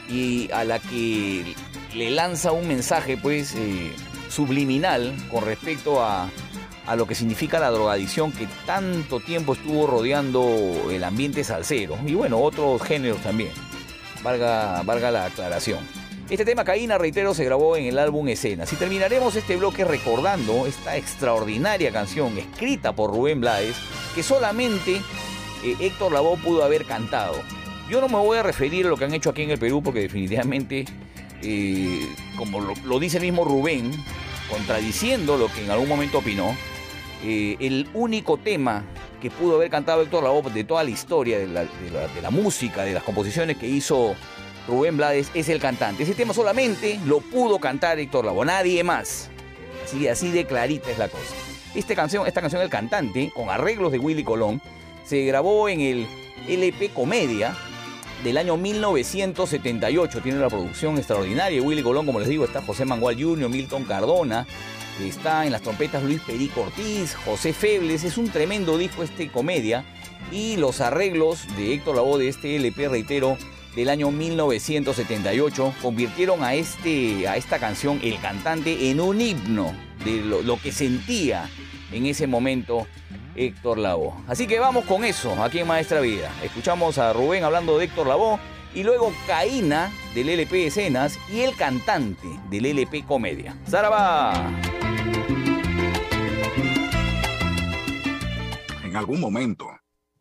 y a la que le lanza un mensaje pues eh, subliminal con respecto a, a lo que significa la drogadicción que tanto tiempo estuvo rodeando el ambiente salsero y bueno, otros géneros también, valga, valga la aclaración. Este tema Caína, reitero, se grabó en el álbum Escenas. Y terminaremos este bloque recordando esta extraordinaria canción escrita por Rubén Blades que solamente eh, Héctor Lavoe pudo haber cantado. Yo no me voy a referir a lo que han hecho aquí en el Perú porque definitivamente, como lo, dice el mismo Rubén, contradiciendo lo que en algún momento opinó, eh, el único tema que pudo haber cantado Héctor Lavoe de toda la historia de la, música, de las composiciones que hizo Rubén Blades, es el cantante. Ese tema solamente lo pudo cantar Héctor Lavoe, nadie más. Así, así de clarita es la cosa. Esta canción, esta canción El Cantante, con arreglos de Willy Colón, se grabó en el LP Comedia del año 1978. Tiene la producción extraordinaria Willy Colón, como les digo, está José Mangual Jr., Milton Cardona, está en las trompetas Luis Perico Ortiz, José Febles, es un tremendo disco este Comedia. Y los arreglos de Héctor Lavoe de este LP, reitero, del año 1978 convirtieron a, este, a esta canción, El Cantante, en un himno de lo que sentía en ese momento Héctor Lavoe. Así que vamos con eso aquí en Maestra Vida. Escuchamos a Rubén hablando de Héctor Lavoe y luego Caína del LP Escenas y El Cantante del LP Comedia. ¡Zaraba! En algún momento,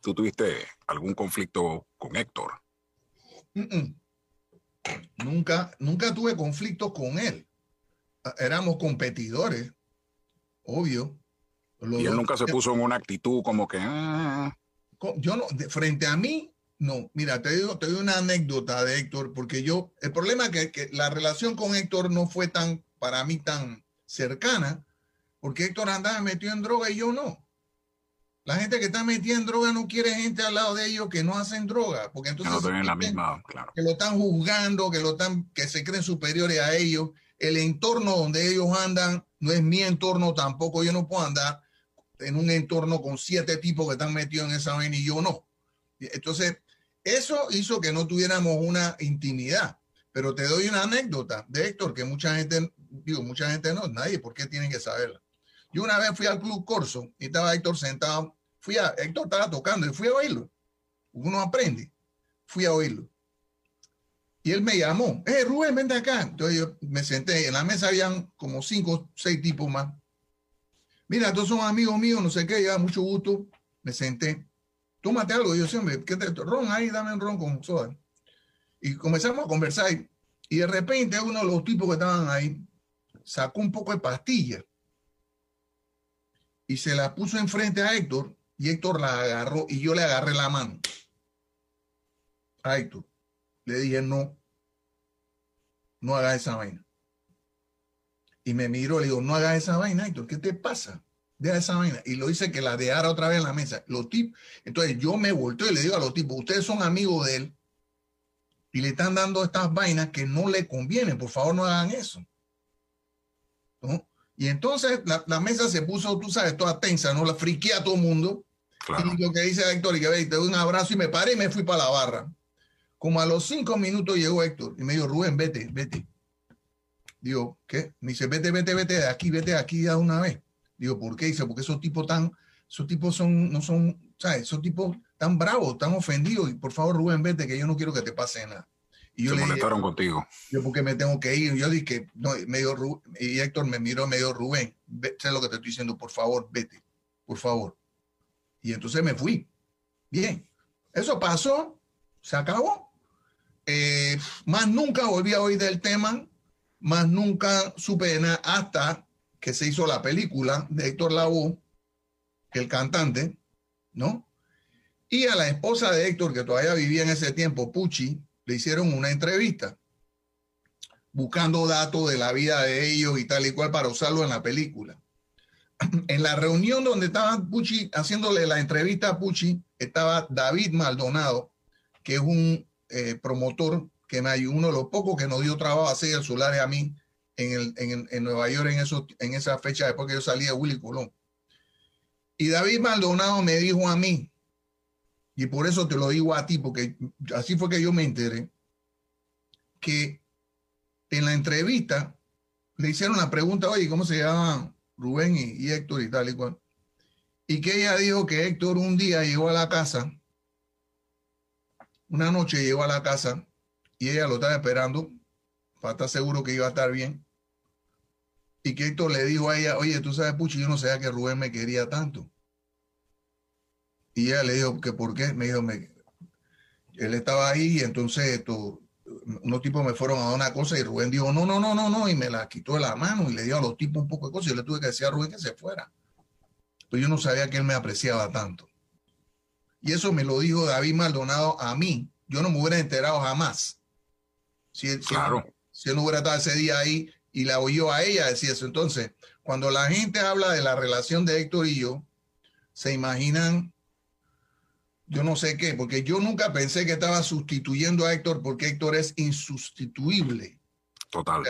¿tú tuviste algún conflicto con Héctor? Mm, mm. Nunca, nunca tuve conflictos con él. Ah, Éramos competidores, obvio. Los Y él nunca se puso en una actitud como que... "Ah". Yo no, de- frente a mí, no. Mira, te digo, te doy una anécdota de Héctor, porque yo, el problema es que, que la relación con Héctor no fue tan, para mí, tan cercana, porque Héctor andaba metido en droga y yo no. La gente que está metida en droga no quiere gente al lado de ellos que no hacen droga, porque que entonces no tienen la sienten misma... Claro. que lo están juzgando, que lo están, que se creen superiores a ellos. El entorno donde ellos andan no es mi entorno tampoco. Yo no puedo andar en un entorno con siete tipos que están metidos en esa vaina y yo no. Entonces, eso hizo que no tuviéramos una intimidad. Pero te doy una anécdota de Héctor que mucha gente, digo, mucha gente no, nadie, ¿por qué tienen que saberla? Yo una vez fui al Club Corso y estaba Héctor sentado. Fui a, Héctor estaba tocando y fui a oírlo. Uno aprende. Fui a oírlo. Y él me llamó, eh, Rubén, vente acá. Entonces yo me senté, en la mesa habían como cinco, seis tipos más. Mira, todos son amigos míos, no sé qué, ya, mucho gusto. Me senté, tómate algo. Yo siempre, ¿qué te, ron ahí, dame un ron con soda. Y comenzamos a conversar. Y de repente uno de los tipos que estaban ahí sacó un poco de pastilla y se la puso enfrente a Héctor y Héctor la agarró y yo le agarré la mano a Héctor. Le dije, no, no hagas esa vaina. Y me miró, le digo, no hagas esa vaina, Héctor, ¿qué te pasa? Deja esa vaina. Y lo hice que la dejara otra vez en la mesa. Los tipos, entonces yo me volteo y le digo a los tipos, ustedes son amigos de él y le están dando estas vainas que no le convienen, por favor no hagan eso. ¿No? Y entonces la, la mesa se puso, tú sabes, toda tensa, ¿no? La friqué a todo el mundo. Claro. Y lo que dice Héctor, y que ve, te doy un abrazo y me paré y me fui para la barra. Como a los cinco minutos llegó Héctor y me dijo, Rubén, vete, vete. Digo, ¿qué? Me dice, vete, vete, vete de aquí, vete de aquí de una vez. Digo, ¿por qué? Dice, porque esos tipos tan, esos tipos son, no son, ¿sabes? Esos tipos tan bravos, tan ofendidos. Y por favor, Rubén, vete, que yo no quiero que te pase nada. Y yo Se le dije, molestaron contigo. yo porque me tengo que ir. Yo dije, no, y me dijo Ru- y Héctor me miró, me dijo, Rubén, sé lo que te estoy diciendo, por favor, vete, por favor. Y entonces me fui. Bien, eso pasó, se acabó. Eh, más nunca volví a oír del tema, más nunca supe de nada hasta que se hizo la película de Héctor Lavoe, el cantante, ¿no? Y a la esposa de Héctor, que todavía vivía en ese tiempo, Pucci, le hicieron una entrevista buscando datos de la vida de ellos y tal y cual para usarlo en la película. En la reunión donde estaba Pucci haciéndole la entrevista a Pucci, estaba David Maldonado, que es un eh, promotor que me ayudó, uno de los pocos que nos dio trabajo a hacer celulares a mí en, el, en, en Nueva York en, esos, en esa fecha después que yo salí de Willy Colón. Y David Maldonado me dijo a mí, y por eso te lo digo a ti, porque así fue que yo me enteré, que en la entrevista le hicieron la pregunta, oye, ¿cómo se llama Rubén y, y Héctor y tal y cual? Y que ella dijo que Héctor un día llegó a la casa, una noche llegó a la casa y ella lo estaba esperando para estar seguro que iba a estar bien. Y que Héctor le dijo a ella, oye, tú sabes, Puchi, yo no sabía que Rubén me quería tanto. Y ella le dijo que por qué. Me dijo, me, él estaba ahí y entonces esto, unos tipos me fueron a dar una cosa y Rubén dijo, no, no, no, no, no, y me la quitó de la mano y le dio a los tipos un poco de cosas. Y yo le tuve que decir a Rubén que se fuera. Pero yo no sabía que él me apreciaba tanto. Y eso me lo dijo David Maldonado a mí. Yo no me hubiera enterado jamás. Si él, Claro. si él no hubiera estado ese día ahí y la oyó a ella decir eso. Entonces, cuando la gente habla de la relación de Héctor y yo, se imaginan, yo no sé qué, porque yo nunca pensé que estaba sustituyendo a Héctor porque Héctor es insustituible. Total.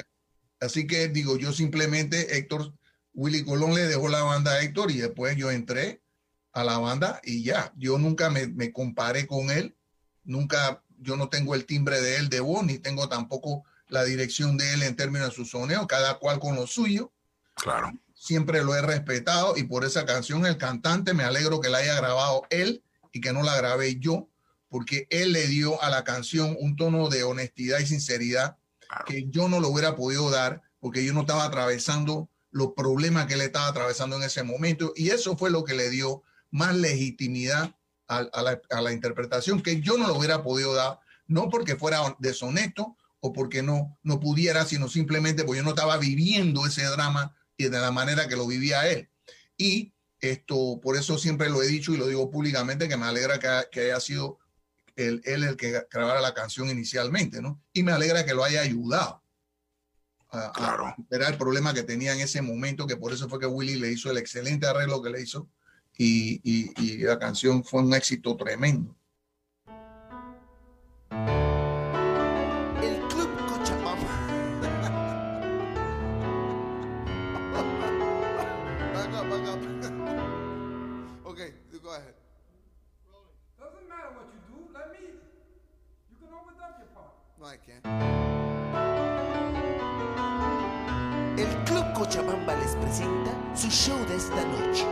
Así que digo, yo simplemente, Héctor, Willy Colón le dejó la banda a Héctor y después yo entré a la banda y ya, yo nunca me, me comparé con él, nunca yo no tengo el timbre de él de voz, ni tengo tampoco la dirección de él en términos de su soneo, cada cual con lo suyo. Claro. Siempre lo he respetado y por esa canción el cantante me alegro que la haya grabado él y que no la grabé yo, porque él le dio a la canción un tono de honestidad y sinceridad que yo no lo hubiera podido dar porque yo no estaba atravesando los problemas que él estaba atravesando en ese momento y eso fue lo que le dio más legitimidad a, a la, a la interpretación que yo no lo hubiera podido dar, no porque fuera deshonesto o porque no, no pudiera, sino simplemente porque yo no estaba viviendo ese drama y de la manera que lo vivía él. Y esto, por eso siempre lo he dicho y lo digo públicamente, que me alegra que, que haya sido él, él el que grabara la canción inicialmente, ¿no? Y me alegra que lo haya ayudado a, a superar el problema que tenía en ese momento, que por eso fue que Willy le hizo el excelente arreglo que le hizo y, y- y la canción fue un éxito tremendo. El Club Cochabamba. back up, back up. okay, you go ahead. Doesn't matter what you do. Let me. You can overdub your part. No, I can't. El Club Cochabamba les presenta su show de esta noche.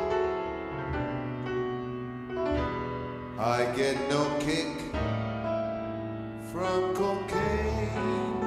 I get no kick from cocaine.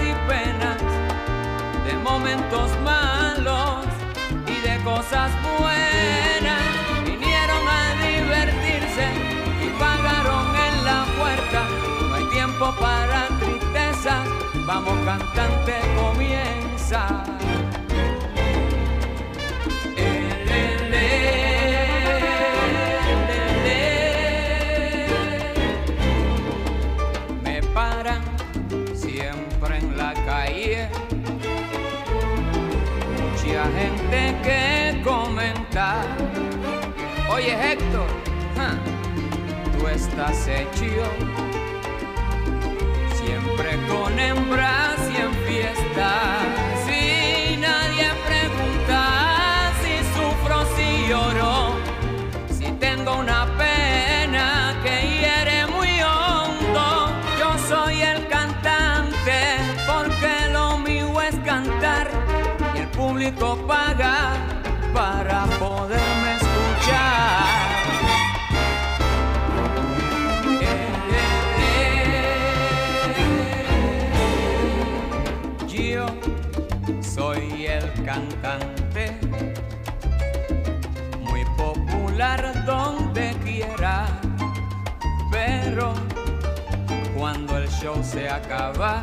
Y penas, de momentos malos y de cosas buenas. Vinieron a divertirse y pagaron en la puerta. No hay tiempo para tristeza. Vamos cantante, comienza. Me comentar. Oye Héctor, tú estás hecho siempre con hembras y en fiesta. Público paga para poderme escuchar. Yo soy el cantante muy popular donde quiera, pero cuando el show se acaba,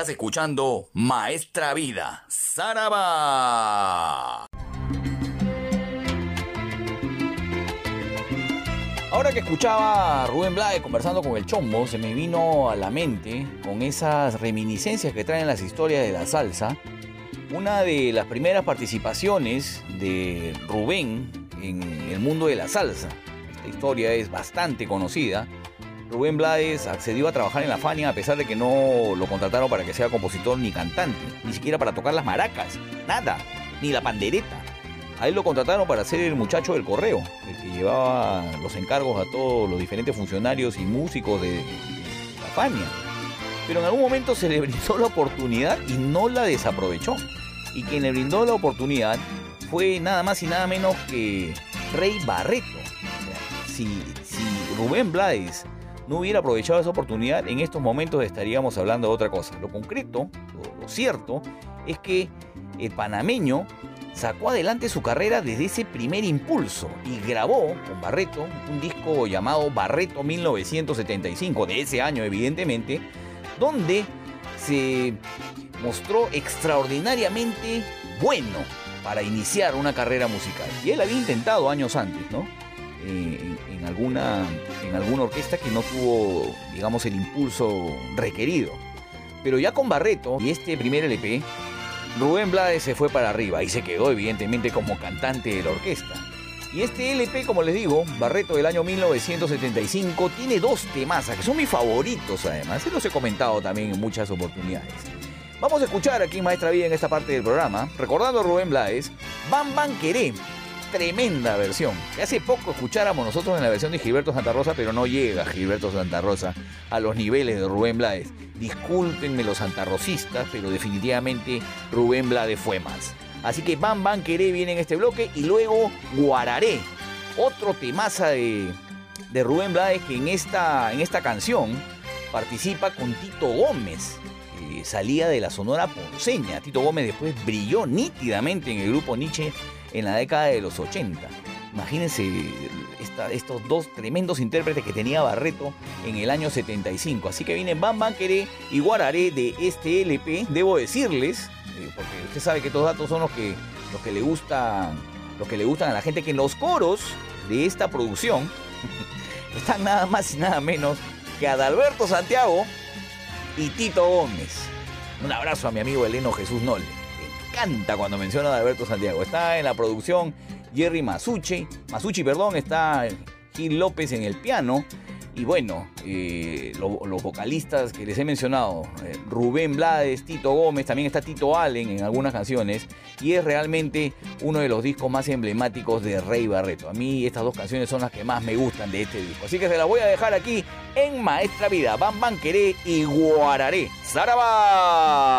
Estás escuchando Maestra Vida, Saraba. Ahora que escuchaba a Rubén Blades conversando con el Chombo, se me vino a la mente, con esas reminiscencias que traen las historias de la salsa, una de las primeras participaciones de Rubén en el mundo de la salsa. Esta historia es bastante conocida. Rubén Blades accedió a trabajar en la Fania a pesar de que no lo contrataron para que sea compositor ni cantante, ni siquiera para tocar las maracas, nada, ni la pandereta. A él lo contrataron para ser el muchacho del correo, el que llevaba los encargos a todos los diferentes funcionarios y músicos de, la Fania. Pero en algún momento se le brindó la oportunidad y no la desaprovechó. Y quien le brindó la oportunidad fue nada más y nada menos que Rey Barreto. Si, si Rubén Blades no hubiera aprovechado esa oportunidad, en estos momentos estaríamos hablando de otra cosa. Lo concreto, lo, cierto, es que el panameño sacó adelante su carrera desde ese primer impulso y grabó con Barreto un disco llamado Barreto 1975, de ese año evidentemente, donde se mostró extraordinariamente bueno para iniciar una carrera musical. Y él había intentado años antes, ¿no? Eh, en, alguna, en alguna orquesta que no tuvo, digamos, el impulso requerido. Pero ya con Barreto y este primer LP, Rubén Blades se fue para arriba y se quedó evidentemente como cantante de la orquesta. Y este LP, como les digo, Barreto del año 1975, tiene dos temas que son mis favoritos además. Se los he comentado también en muchas oportunidades. Vamos a escuchar aquí Maestra Vida en esta parte del programa, recordando a Rubén Blades, Bam Bam Queré. Tremenda versión. Hace poco escucháramos nosotros en la versión de Gilberto Santa Rosa, pero no llega Gilberto Santa Rosa a los niveles de Rubén Blades. Discúlpenme los santarrosistas, pero definitivamente Rubén Blades fue más. Así que Bam Bam Queré viene en este bloque y luego Guararé, otro temaza de, de Rubén Blades que en esta, en esta canción participa con Tito Gómez, salía de la Sonora Ponceña. Tito Gómez después brilló nítidamente en el grupo Nietzsche en la década de los 80. Imagínense estos dos tremendos intérpretes que tenía Barreto en el año 75. Así que vienen Bam Bam Queré y Guararé de este LP. Debo decirles, eh, porque usted sabe que estos datos son los que, los que le gustan, los que le gustan a la gente, que en los coros de esta producción están nada más y nada menos que Adalberto Santiago y Tito Gómez. Un abrazo a mi amigo Eleno Jesús Nole. Encanta cuando menciona a Adalberto Santiago. Está en la producción Jerry Masucci, Masucci, perdón, está Gil López en el piano. Y bueno, eh, lo- los vocalistas que les he mencionado, eh, Rubén Blades, Tito Gómez, también está Tito Allen en algunas canciones. Y es realmente uno de los discos más emblemáticos de Rey Barreto. A mí estas dos canciones son las que más me gustan de este disco. Así que se las voy a dejar aquí en Maestra Vida. Bam Bam Queré y Guararé. ¡Zaraba!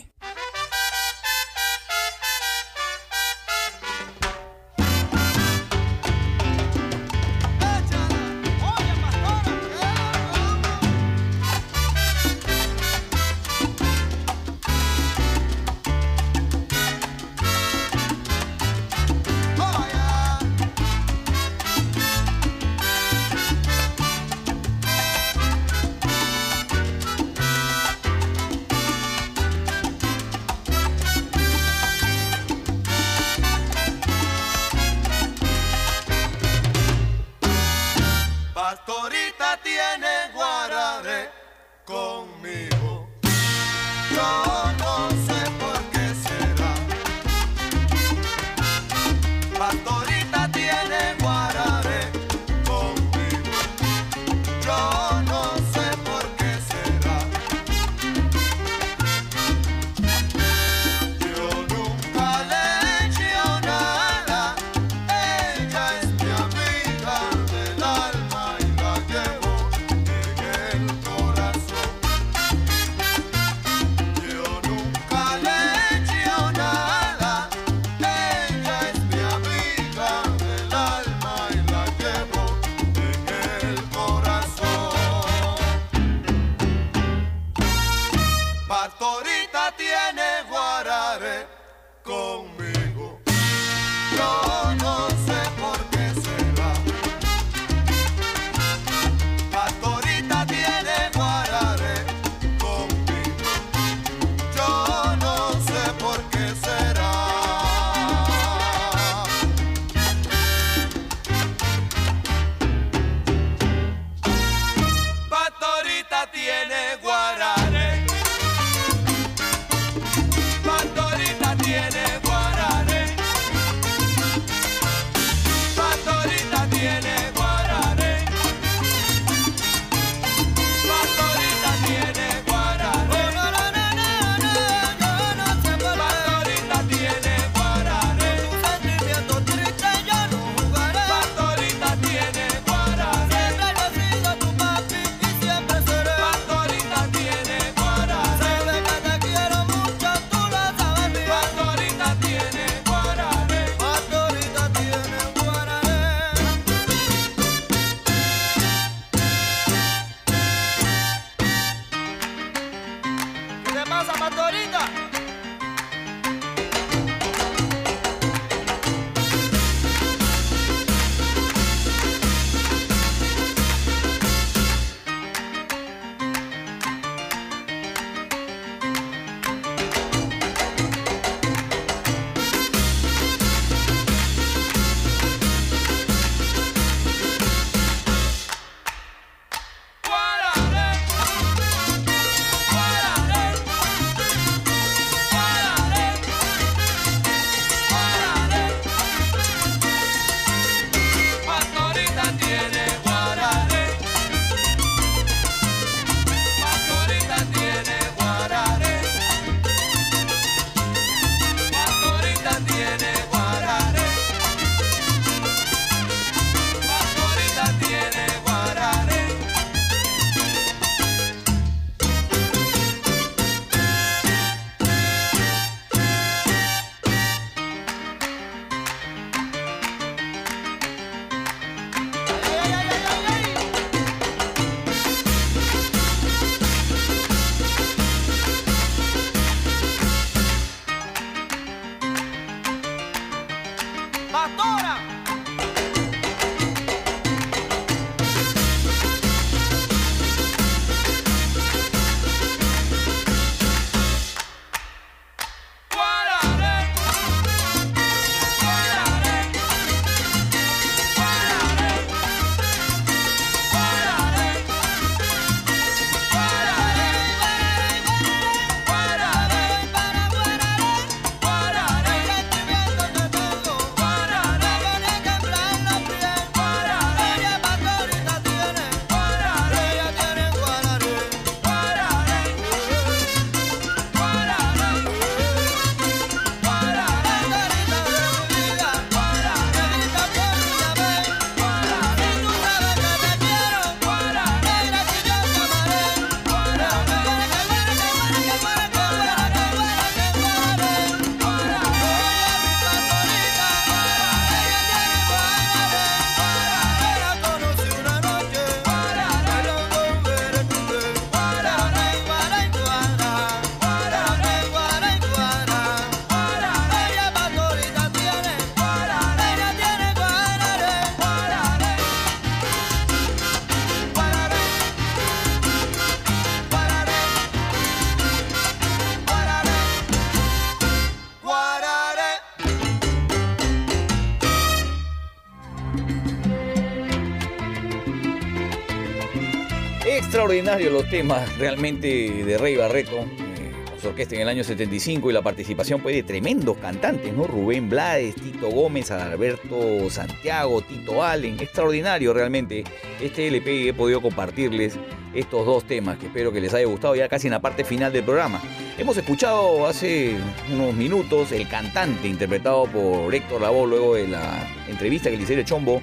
Extraordinarios los temas realmente de Rey Barreto, eh, su orquesta en el año 75 y la participación pues, de tremendos cantantes, ¿no? Rubén Blades, Tito Gómez, Alberto Santiago, Tito Allen. Extraordinario realmente este LP he podido compartirles estos dos temas que espero que les haya gustado ya casi en la parte final del programa. Hemos escuchado hace unos minutos el cantante interpretado por Héctor Lavoe luego de la entrevista que le hicieron Chombo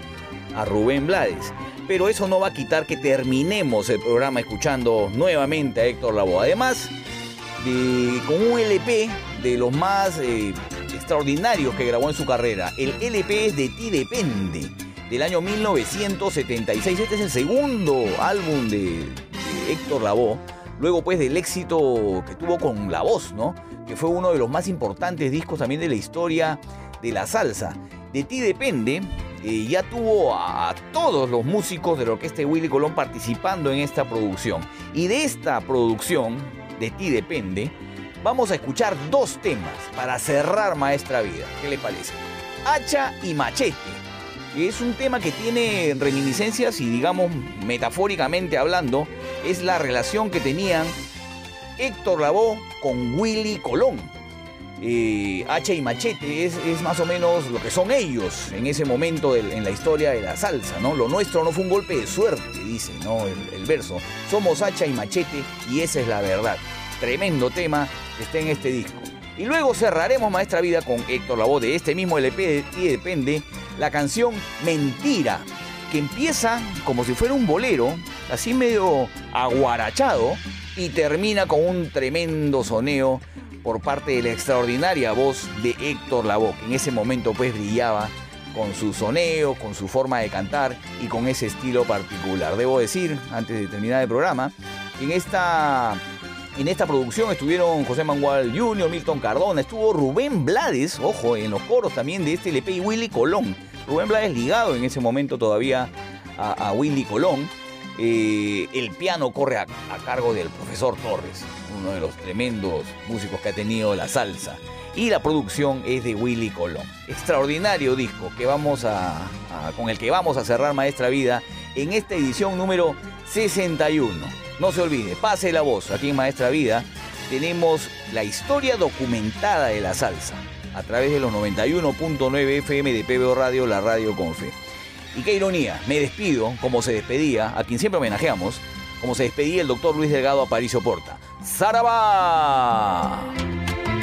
a Rubén Blades. Pero eso no va a quitar que terminemos el programa escuchando nuevamente a Héctor Lavoe. Además, de- con un LP de los más eh, extraordinarios que grabó en su carrera. El LP es de Ti Depende, del año 1976. Este es el segundo álbum de, de Héctor Lavoe. Luego pues del éxito que tuvo con La Voz, ¿no? Que fue uno de los más importantes discos también de la historia de la salsa. De Ti Depende ya tuvo a, todos los músicos de la orquesta de Willy Colón participando en esta producción. Y de esta producción, de Ti Depende, vamos a escuchar dos temas para cerrar Maestra Vida. ¿Qué le parece? Hacha y Machete. Es un tema que tiene reminiscencias y digamos metafóricamente hablando, es la relación que tenían Héctor Lavoe con Willy Colón. Eh, Hacha y Machete es, más o menos lo que son ellos en ese momento en la historia de la salsa, ¿no? Lo nuestro no fue un golpe de suerte, dice, ¿no? El, verso. Somos Hacha y Machete y esa es la verdad. Tremendo tema que está en este disco. Y luego cerraremos Maestra Vida con Héctor Lavoe de este mismo LP Ti Depende, la canción Mentira, que empieza como si fuera un bolero, así medio aguarachado, y termina con un tremendo soneo por parte de la extraordinaria voz de Héctor Lavoe, que en ese momento pues brillaba con su soneo, con su forma de cantar y con ese estilo particular. Debo decir, antes de terminar el programa, en esta, en esta producción estuvieron José Manuel Jr., Milton Cardona, estuvo Rubén Blades, ojo, en los coros también de este LP y Willy Colón. Rubén Blades ligado en ese momento todavía a, Willy Colón. Eh, el piano corre a cargo del profesor Torres, uno de los tremendos músicos que ha tenido la salsa. Y la producción es de Willy Colón. Extraordinario disco que vamos a, a- con el que vamos a cerrar Maestra Vida en esta edición número 61. No se olvide, pase la voz. Aquí en Maestra Vida tenemos la historia documentada de la salsa a través de los 91.9 FM de PBO Radio, la radio con fe. Y qué ironía, me despido como se despedía, a quien siempre homenajeamos, como se despedía el doctor Luis Delgado Aparicio Porta. ¡Zaraba! Seguro, firme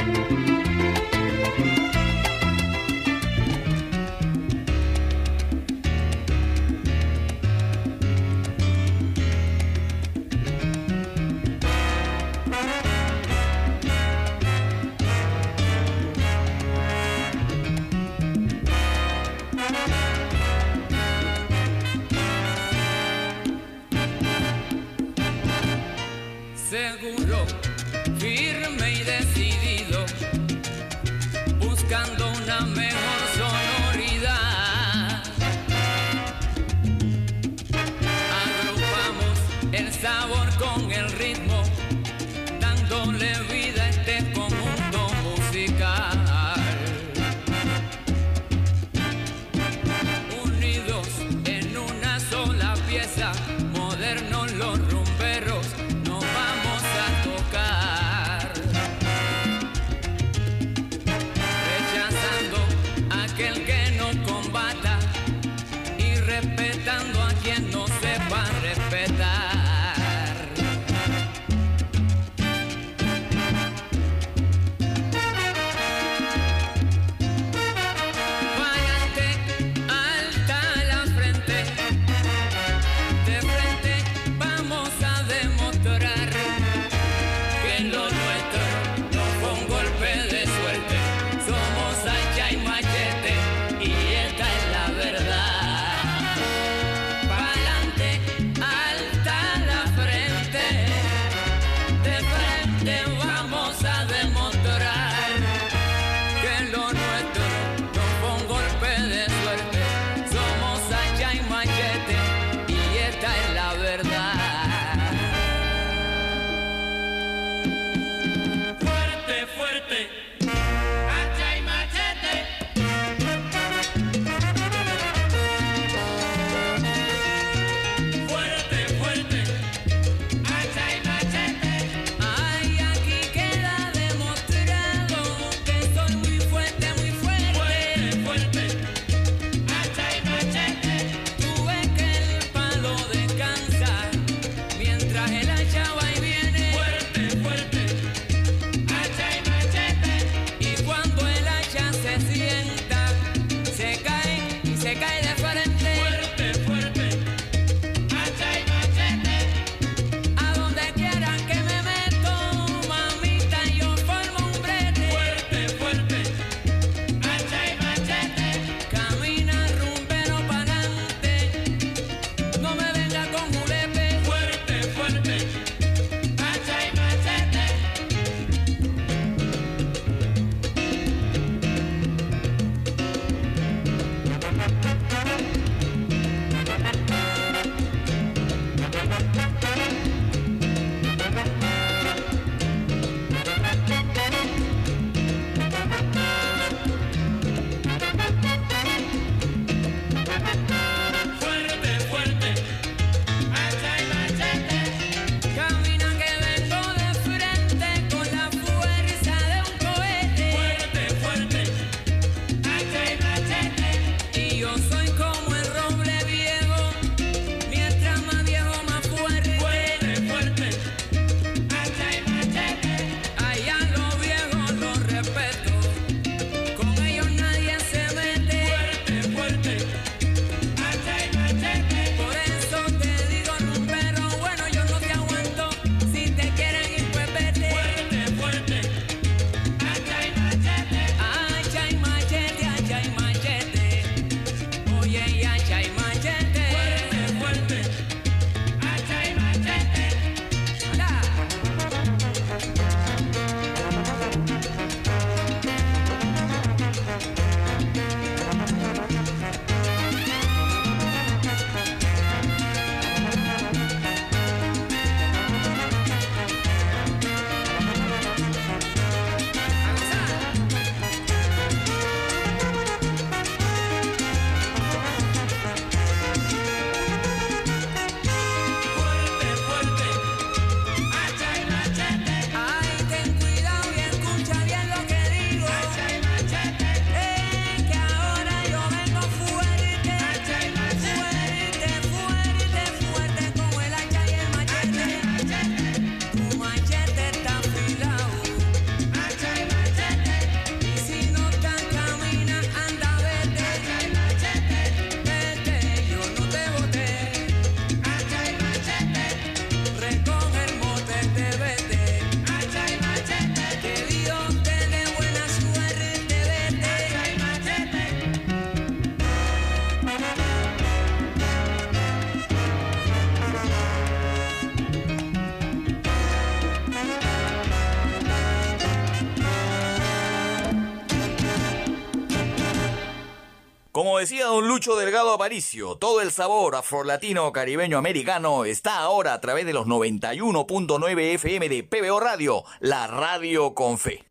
decía don Lucho Delgado Aparicio, todo el sabor afrolatino caribeño americano está ahora a través de los 91.9 FM de PBO Radio, la radio con fe.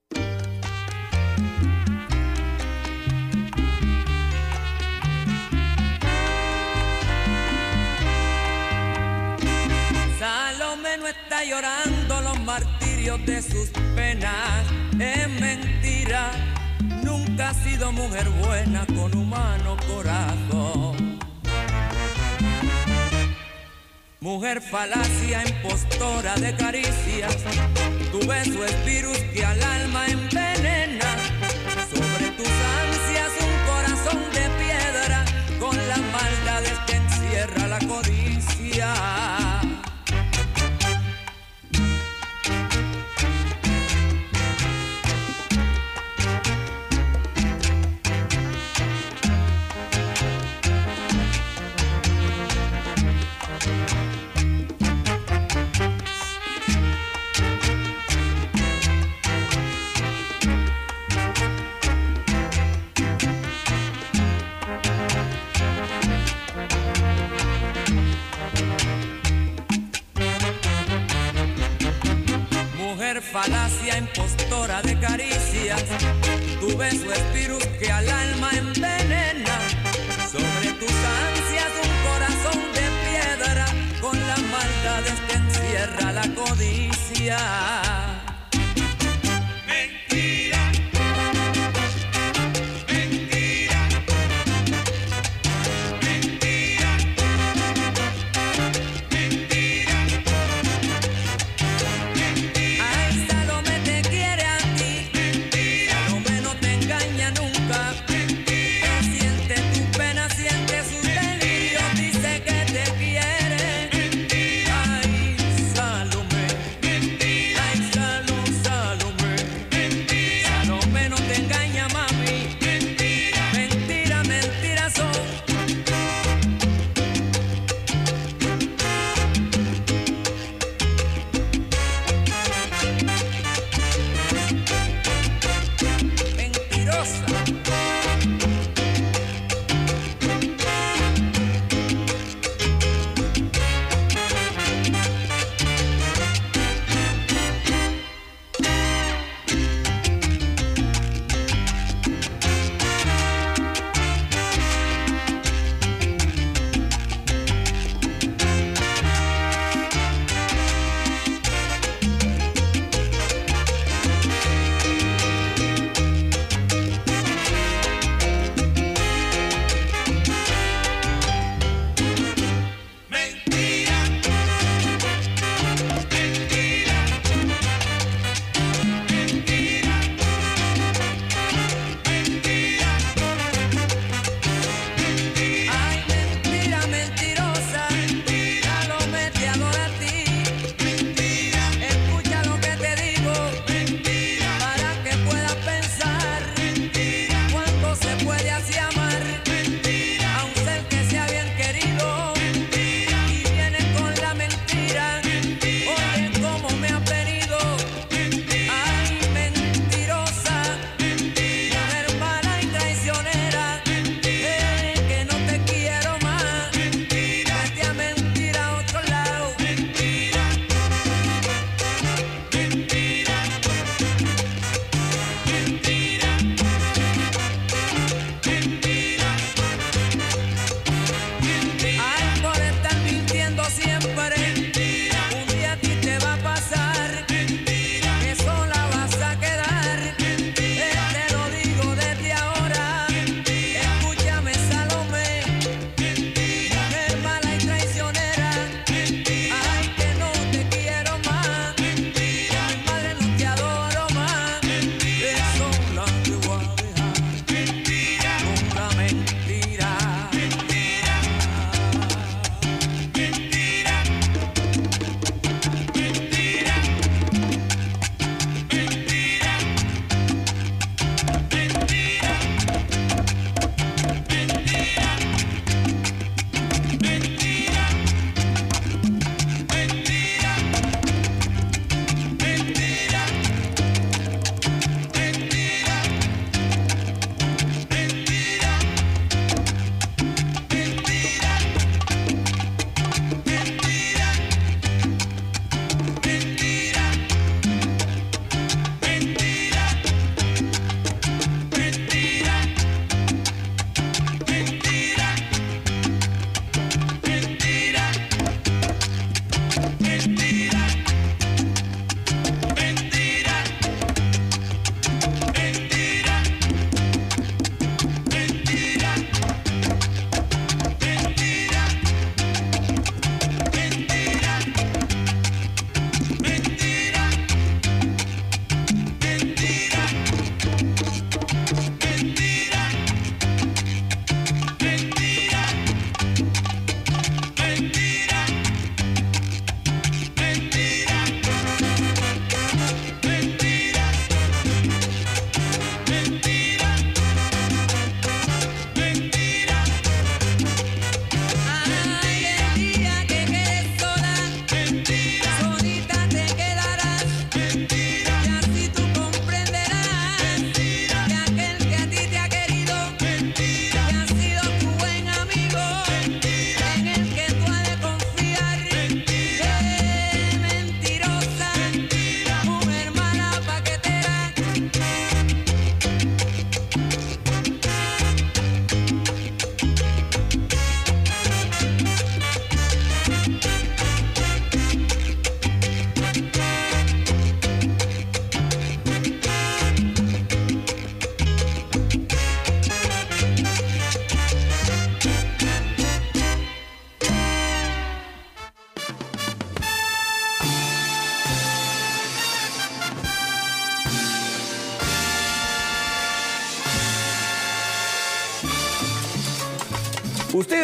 Salomé no está llorando los martirios de sus penas, es mentira. Nunca ha sido mujer buena Falacia, impostora de caricias, tu beso es virus que al alma envenena.